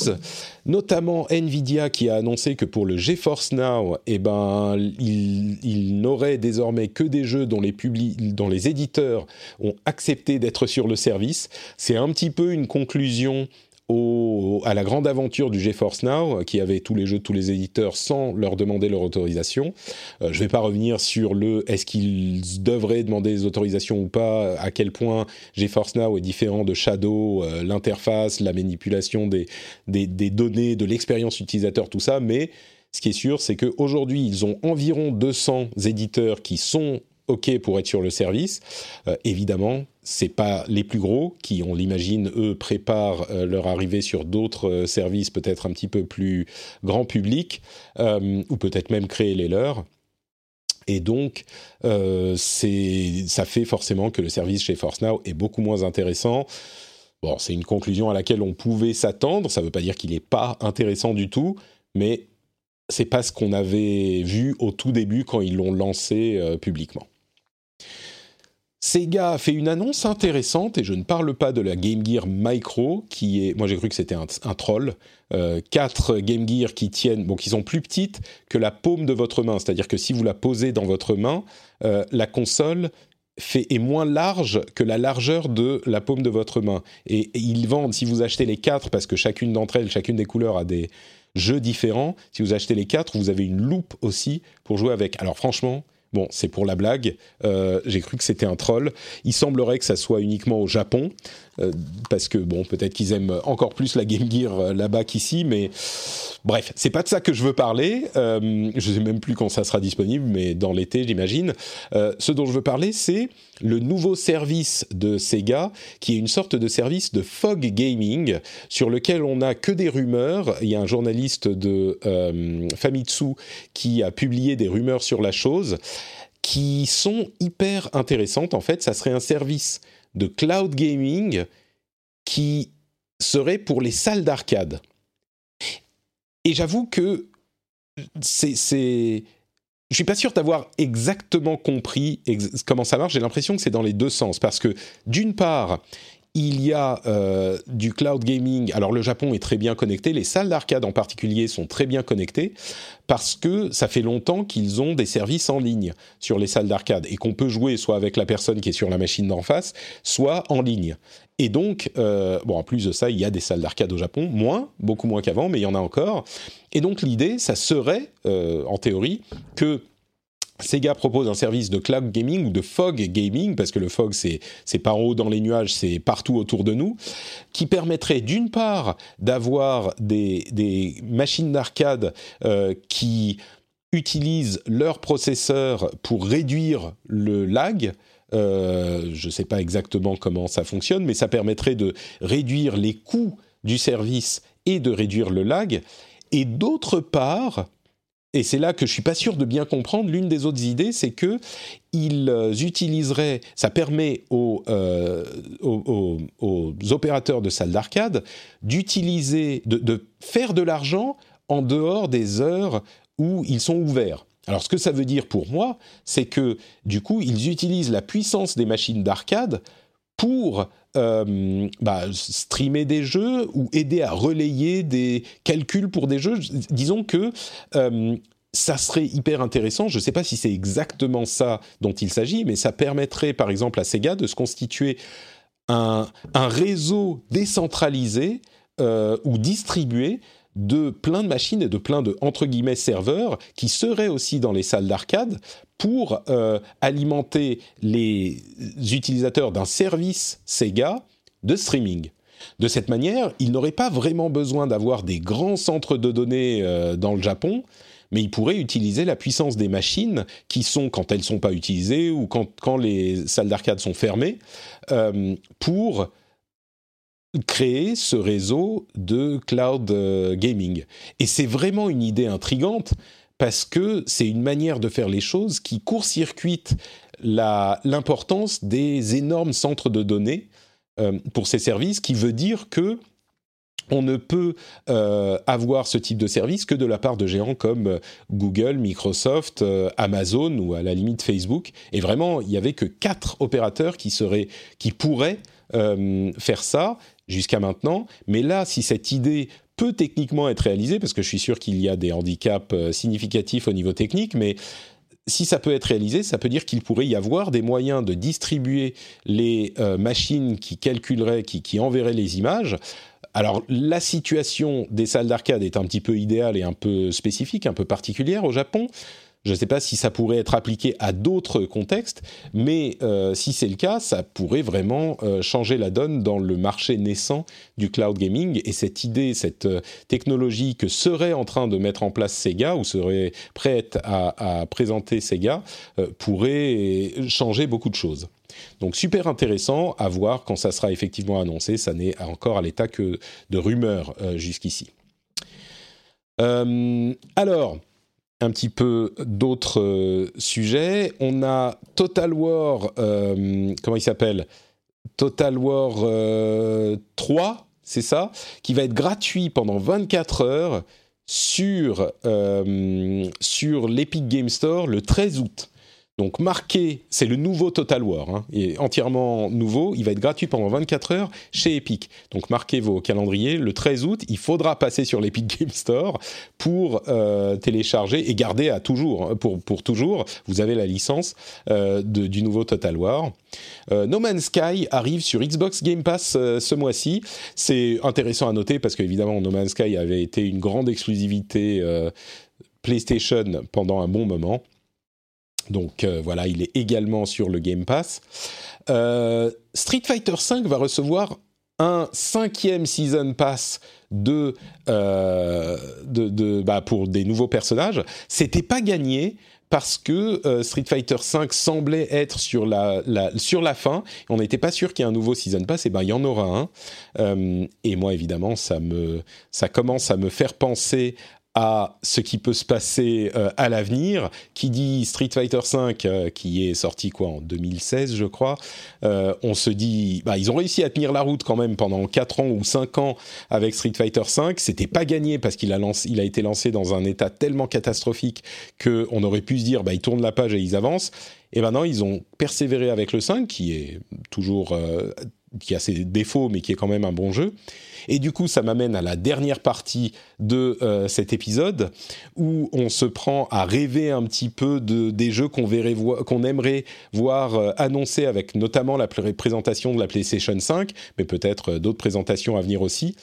notamment Nvidia qui a annoncé que pour le GeForce Now, eh ben, il, n'aurait désormais que des jeux dont les, dont les éditeurs ont accepté d'être sur le service. C'est un petit peu une conclusion à la grande aventure du GeForce Now, qui avait tous les jeux de tous les éditeurs sans leur demander leur autorisation. Euh, je ne vais pas revenir sur le est-ce qu'ils devraient demander des autorisations ou pas, à quel point GeForce Now est différent de Shadow, euh, l'interface, la manipulation des données, de l'expérience utilisateur, tout ça, mais ce qui est sûr, c'est qu'aujourd'hui, ils ont environ 200 éditeurs qui sont OK pour être sur le service. Euh, évidemment, c'est pas les plus gros qui, on l'imagine, eux préparent euh, leur arrivée sur d'autres euh, services peut-être un petit peu plus grand public ou peut-être même créer les leurs. Et donc, ça fait forcément que le service chez Force Now est beaucoup moins intéressant. Bon, c'est une conclusion à laquelle on pouvait s'attendre. Ça ne veut pas dire qu'il n'est pas intéressant du tout, mais c'est pas ce qu'on avait vu au tout début quand ils l'ont lancé publiquement. Sega a fait une annonce intéressante, et je ne parle pas de la Game Gear Micro, qui est, moi j'ai cru que c'était un, troll, euh, quatre Game Gear qui tiennent, bon, qui sont plus petites que la paume de votre main, c'est-à-dire que si vous la posez dans votre main, euh, la console fait, est moins large que la largeur de la paume de votre main. Et, et ils vendent, si vous achetez les quatre, parce que chacune d'entre elles, chacune des couleurs a des jeux différents, si vous achetez les quatre, vous avez une loupe aussi pour jouer avec. Alors franchement, Bon, c'est pour la blague. Euh, j'ai cru que c'était un troll. Il semblerait que ça soit uniquement au Japon. Euh, parce que bon, peut-être qu'ils aiment encore plus la Game Gear euh, là-bas qu'ici, mais bref, c'est pas de ça que je veux parler. Euh, je sais même plus quand ça sera disponible, mais dans l'été, j'imagine. ce dont je veux parler, c'est le nouveau service de Sega, qui est une sorte de service de fog gaming sur lequel on n'a que des rumeurs. Il y a un journaliste de Famitsu qui a publié des rumeurs sur la chose qui sont hyper intéressantes. En fait, ça serait un service de cloud gaming qui serait pour les salles d'arcade. Et j'avoue que c'est, je suis pas sûr d'avoir exactement compris comment ça marche. J'ai l'impression que c'est dans les deux sens parce que d'une part, il y a euh, du cloud gaming. Alors le Japon est très bien connecté, les salles d'arcade en particulier sont très bien connectées parce que ça fait longtemps qu'ils ont des services en ligne sur les salles d'arcade et qu'on peut jouer soit avec la personne qui est sur la machine d'en face, soit en ligne. Et donc, euh, bon, en plus de ça, il y a des salles d'arcade au Japon, moins, beaucoup moins qu'avant, mais il y en a encore. Et donc l'idée, ça serait, euh, en théorie, que Sega propose un service de cloud gaming ou de fog gaming, parce que le fog, c'est, c'est en haut dans les nuages, c'est partout autour de nous, qui permettrait d'une part d'avoir des, des machines d'arcade euh, qui utilisent leur processeur pour réduire le lag. Euh, je ne sais pas exactement comment ça fonctionne, mais ça permettrait de réduire les coûts du service et de réduire le lag. Et d'autre part, et c'est là que je suis pas sûr de bien comprendre. L'une des autres idées, c'est que ils euh, utiliseraient, ça permet euh, aux, opérateurs de salles d'arcade d'utiliser, de, faire de l'argent en dehors des heures où ils sont ouverts. Alors, ce que ça veut dire pour moi, c'est que du coup, ils utilisent la puissance des machines d'arcade pour euh, bah, streamer des jeux ou aider à relayer des calculs pour des jeux. Disons que euh, ça serait hyper intéressant. Je ne sais pas si c'est exactement ça dont il s'agit, mais ça permettrait par exemple à Sega de se constituer un, réseau décentralisé euh, ou distribué de plein de machines et de plein de entre guillemets serveurs qui seraient aussi dans les salles d'arcade pour euh, alimenter les utilisateurs d'un service Sega de streaming. De cette manière, ils n'auraient pas vraiment besoin d'avoir des grands centres de données euh, dans le Japon, mais ils pourraient utiliser la puissance des machines qui sont, quand elles ne sont pas utilisées ou quand, quand les salles d'arcade sont fermées, euh, pour créer ce réseau de cloud gaming. Et c'est vraiment une idée intrigante parce que c'est une manière de faire les choses qui court-circuite l'importance des énormes centres de données euh, pour ces services, qui veut dire que on ne peut euh, avoir ce type de service que de la part de géants comme euh, Google, Microsoft, Amazon ou à la limite Facebook. Et vraiment, il n'y avait que quatre opérateurs qui seraient, qui pourraient faire ça jusqu'à maintenant. Mais là, si cette idée peut techniquement être réalisé, parce que je suis sûr qu'il y a des handicaps euh, significatifs au niveau technique, mais si ça peut être réalisé, ça peut dire qu'il pourrait y avoir des moyens de distribuer les euh, machines qui calculeraient, qui, qui enverraient les images. Alors la situation des salles d'arcade est un petit peu idéale et un peu spécifique, un peu particulière au Japon. Je ne sais pas si ça pourrait être appliqué à d'autres contextes, mais euh, si c'est le cas, ça pourrait vraiment euh, changer la donne dans le marché naissant du cloud gaming. Et cette idée, cette euh, technologie que serait en train de mettre en place Sega ou serait prête à, à présenter Sega pourrait changer beaucoup de choses. Donc super intéressant à voir quand ça sera effectivement annoncé. Ça n'est encore à l'état que de rumeurs jusqu'ici. alors, un petit peu d'autres euh, sujets. On a Total War, euh, comment il s'appelle? Total War 3, euh, c'est ça? Qui va être gratuit pendant 24 heures sur, sur l'Epic Game Store le 13 août. Donc marqué, c'est le nouveau Total War, hein, il est entièrement nouveau, il va être gratuit pendant 24 heures chez Epic. Donc marquez vos calendriers, le 13 août, il faudra passer sur l'Epic Game Store pour euh, télécharger et garder à toujours, hein, pour, toujours, vous avez la licence euh, du nouveau Total War. Euh, no Man's Sky arrive sur Xbox Game Pass ce mois-ci. C'est intéressant à noter parce qu'évidemment No Man's Sky avait été une grande exclusivité PlayStation pendant un bon moment. Donc euh, voilà, il est également sur le Game Pass. Euh, Street Fighter V va recevoir un cinquième Season Pass de, euh, bah, pour des nouveaux personnages. C'était pas gagné parce que Street Fighter V semblait être sur la, sur la fin. On n'était pas sûr qu'il y ait un nouveau Season Pass. Et ben il y en aura un. et moi évidemment ça me ça commence à me faire penser à ce qui peut se passer euh, à l'avenir. Qui dit Street Fighter V, euh, qui est sorti quoi en 2016, je crois, euh, on se dit, bah, ils ont réussi à tenir la route quand même pendant 4 ans ou 5 ans avec Street Fighter V. C'était pas gagné parce qu'il a, lancé, il a été lancé dans un état tellement catastrophique qu'on aurait pu se dire, bah, ils tournent la page et ils avancent. Et maintenant, ils ont persévéré avec le 5, qui est toujours, qui a ses défauts, mais qui est quand même un bon jeu. Et du coup, ça m'amène à la dernière partie de euh, cet épisode où on se prend à rêver un petit peu de, des jeux qu'on qu'on aimerait voir euh, annoncés avec notamment la présentation de la PlayStation 5, mais peut-être euh, d'autres présentations à venir aussi.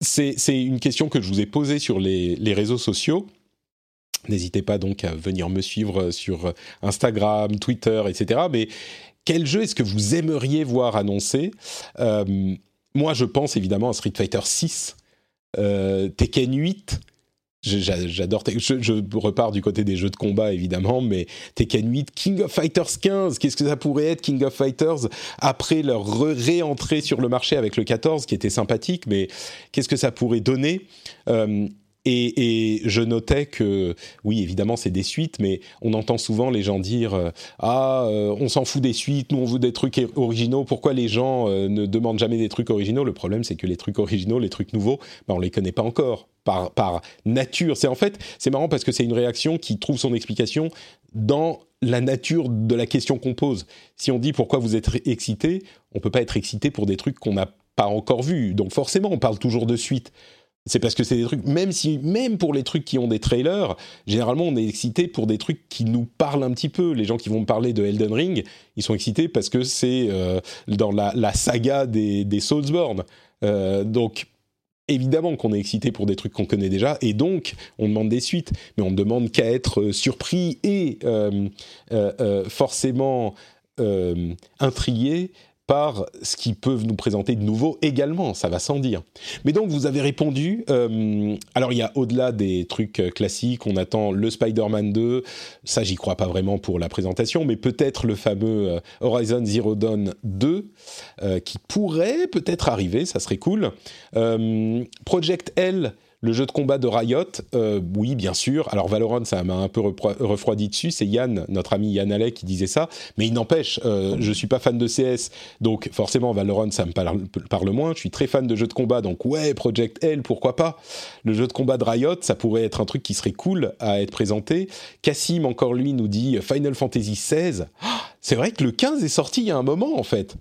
c'est une question que je vous ai posée sur les, les réseaux sociaux. N'hésitez pas donc à venir me suivre sur Instagram, Twitter, etc. Mais quel jeu est-ce que vous aimeriez voir annoncé moi, je pense évidemment à Street Fighter 6, euh, Tekken 8. j'adore. Je, je, repars du côté des jeux de combat évidemment, mais Tekken 8, King of Fighters 15, qu'est-ce que ça pourrait être King of Fighters? Après leur réentrée sur le marché avec le 14, qui était sympathique, mais qu'est-ce que ça pourrait donner? Euh, et, je notais que, oui, évidemment, c'est des suites, mais on entend souvent les gens dire euh, Ah, euh, on s'en fout des suites, nous on veut des trucs originaux. Pourquoi les gens euh, ne demandent jamais des trucs originaux? Le problème, c'est que les trucs originaux, les trucs nouveaux, ben, on les connaît pas encore par, par nature. C'est en fait, c'est marrant parce que c'est une réaction qui trouve son explication dans la nature de la question qu'on pose. Si on dit pourquoi vous êtes excité, on peut pas être excité pour des trucs qu'on n'a pas encore vus. Donc forcément, on parle toujours de suite c'est parce que c'est des trucs, même si, même pour les trucs qui ont des trailers, généralement on est excité pour des trucs qui nous parlent un petit peu. Les gens qui vont me parler de Elden Ring, ils sont excités parce que c'est euh, dans la, saga des, des Soulsborne. Euh, donc évidemment qu'on est excité pour des trucs qu'on connaît déjà, et donc on demande des suites, mais on ne demande qu'à être euh, surpris et forcément intrigué par ce qu'ils peuvent nous présenter de nouveau également, ça va sans dire. Mais donc vous avez répondu, euh, alors il y a au-delà des trucs euh, classiques, on attend le Spider-Man 2, ça j'y crois pas vraiment pour la présentation, mais peut-être le fameux euh, Horizon Zero Dawn 2, qui pourrait peut-être arriver, ça serait cool. Project L, le jeu de combat de Riot, euh, oui, bien sûr. Alors Valorant, ça m'a un peu refroidi dessus. C'est Yann, notre ami Yann Allais, qui disait ça. Mais il n'empêche, euh, je suis pas fan de CS, donc forcément Valorant, ça me parle, moins. Je suis très fan de jeux de combat, donc ouais, Project L, pourquoi pas. Le jeu de combat de Riot, ça pourrait être un truc qui serait cool à être présenté. Cassim, encore lui, nous dit Final Fantasy XVI. Ah, c'est vrai que le 15 est sorti il y a un moment, en fait.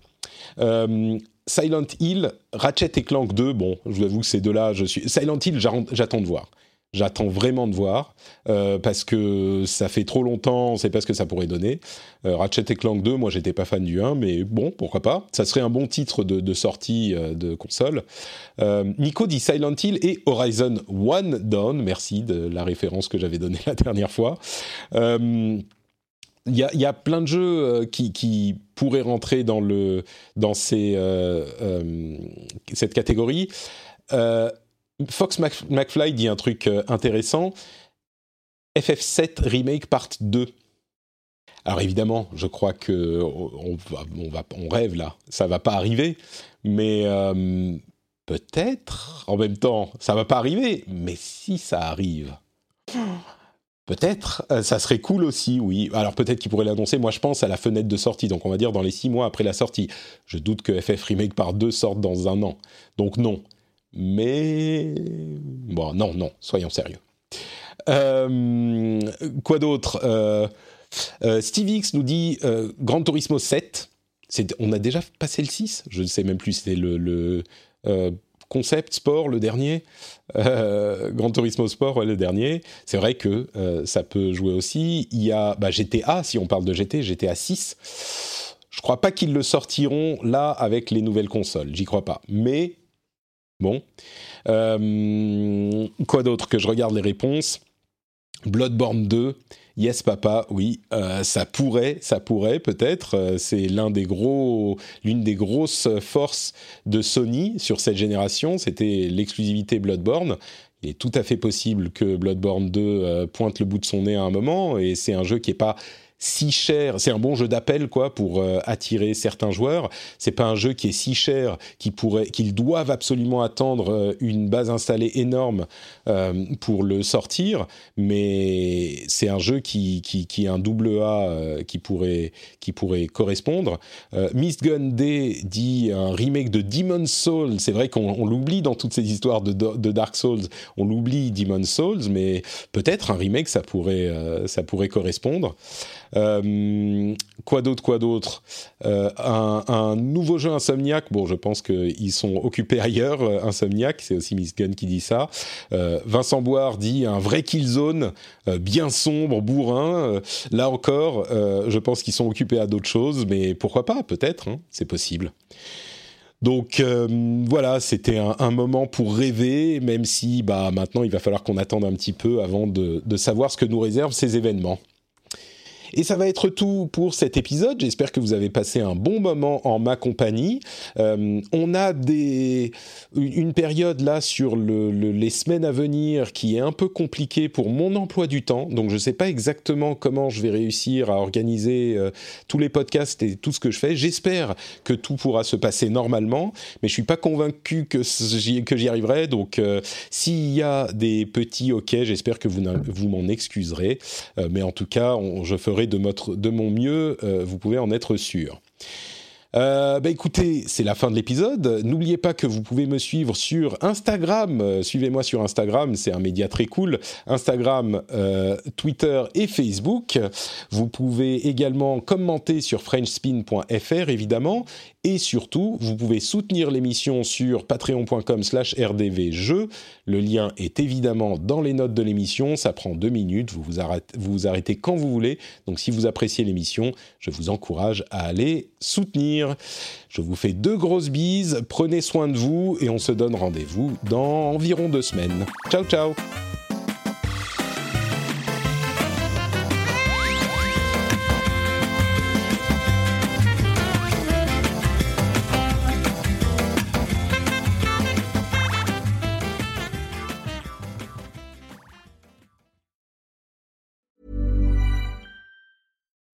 Euh, Silent Hill, Ratchet et Clank 2, bon, je vous avoue que ces deux-là, je suis... Silent Hill, j'attends de voir. J'attends vraiment de voir, euh, parce que ça fait trop longtemps, on ne sait pas ce que ça pourrait donner. Euh, Ratchet et Clank 2, moi j'étais pas fan du 1, mais bon, pourquoi pas. Ça serait un bon titre de, sortie euh, de console. Nico dit Silent Hill et Horizon One Dawn, merci de la référence que j'avais donnée [LAUGHS] la dernière fois. Il y, a, plein de jeux qui, pourraient rentrer dans, dans ces, cette catégorie. Fox McFly dit un truc euh, intéressant. FF7 Remake Part 2. Alors évidemment, je crois que on, va, on, rêve là, ça va pas arriver, mais euh, peut-être. En même temps, ça va pas arriver, mais si ça arrive, peut-être, euh, ça serait cool aussi, oui. Alors peut-être qu'il pourrait l'annoncer. Moi, je pense à la fenêtre de sortie, donc on va dire dans les six mois après la sortie. Je doute que FF Remake Part 2 sorte dans un an, donc non. Mais bon, non, non, soyons sérieux. Euh, quoi d'autre? Euh, euh, Steve X nous dit Gran Turismo 7. On a déjà passé le 6 Je ne sais même plus, c'était le, concept sport, le dernier. Gran Turismo Sport, le dernier. C'est vrai que ça peut jouer aussi. Il y a bah, GTA, si on parle de GT, GTA 6. Je crois pas qu'ils le sortiront là avec les nouvelles consoles, j'y crois pas. Mais Bon. Euh, quoi d'autre que je regarde les réponses? Bloodborne 2, yes papa, oui, euh, ça pourrait, ça pourrait peut-être. Euh, c'est l'un des gros, l'une des grosses forces de Sony sur cette génération. C'était l'exclusivité Bloodborne. Il est tout à fait possible que Bloodborne 2 pointe le bout de son nez à un moment, et c'est un jeu qui est pas si cher. C'est un bon jeu d'appel quoi pour euh, attirer certains joueurs. C'est pas un jeu qui est si cher qu'ils qu'ils doivent absolument attendre euh, une base installée énorme euh, pour le sortir. Mais c'est un jeu qui, qui, qui est un double A qui pourrait qui pourrait correspondre. Mistgun D dit un remake de Demon's Souls. C'est vrai qu'on l'oublie dans toutes ces histoires de, de Dark Souls. On l'oublie Demon's Souls, mais peut-être un remake ça pourrait ça pourrait correspondre. Euh, quoi d'autre, quoi d'autre euh, un, nouveau jeu Insomniac. Bon, je pense qu'ils sont occupés ailleurs. Euh, Insomniac, c'est aussi Miss Gunn qui dit ça. Vincent Boire dit un vrai Killzone, bien sombre, bourrin. là encore, je pense qu'ils sont occupés à d'autres choses, mais pourquoi pas Peut-être, hein, c'est possible. Donc voilà, c'était un, moment pour rêver, même si bah, maintenant il va falloir qu'on attende un petit peu avant de, de savoir ce que nous réservent ces événements. Et ça va être tout pour cet épisode. J'espère que vous avez passé un bon moment en ma compagnie. Euh, on a une période là sur le, les semaines à venir qui est un peu compliquée pour mon emploi du temps. Donc je ne sais pas exactement comment je vais réussir à organiser euh, tous les podcasts et tout ce que je fais. J'espère que tout pourra se passer normalement, mais je suis pas convaincu que j'y, arriverai. Donc euh, s'il y a des petits OK, j'espère que vous m'en excuserez. mais en tout cas, je ferai de, mon mieux, euh, vous pouvez en être sûr. Euh, bah écoutez, c'est la fin de l'épisode. N'oubliez pas que vous pouvez me suivre sur Instagram. Euh, suivez-moi sur Instagram, c'est un média très cool. Instagram, euh, Twitter et Facebook. Vous pouvez également commenter sur frenchspin.fr évidemment. Et surtout, vous pouvez soutenir l'émission sur patreon.com slash rdvjeux. Le lien est évidemment dans les notes de l'émission. Ça prend deux minutes. Vous vous, arrêtez, vous vous arrêtez quand vous voulez. Donc si vous appréciez l'émission, je vous encourage à aller soutenir. Je vous fais deux grosses bises. Prenez soin de vous et on se donne rendez-vous dans environ deux semaines. Ciao, ciao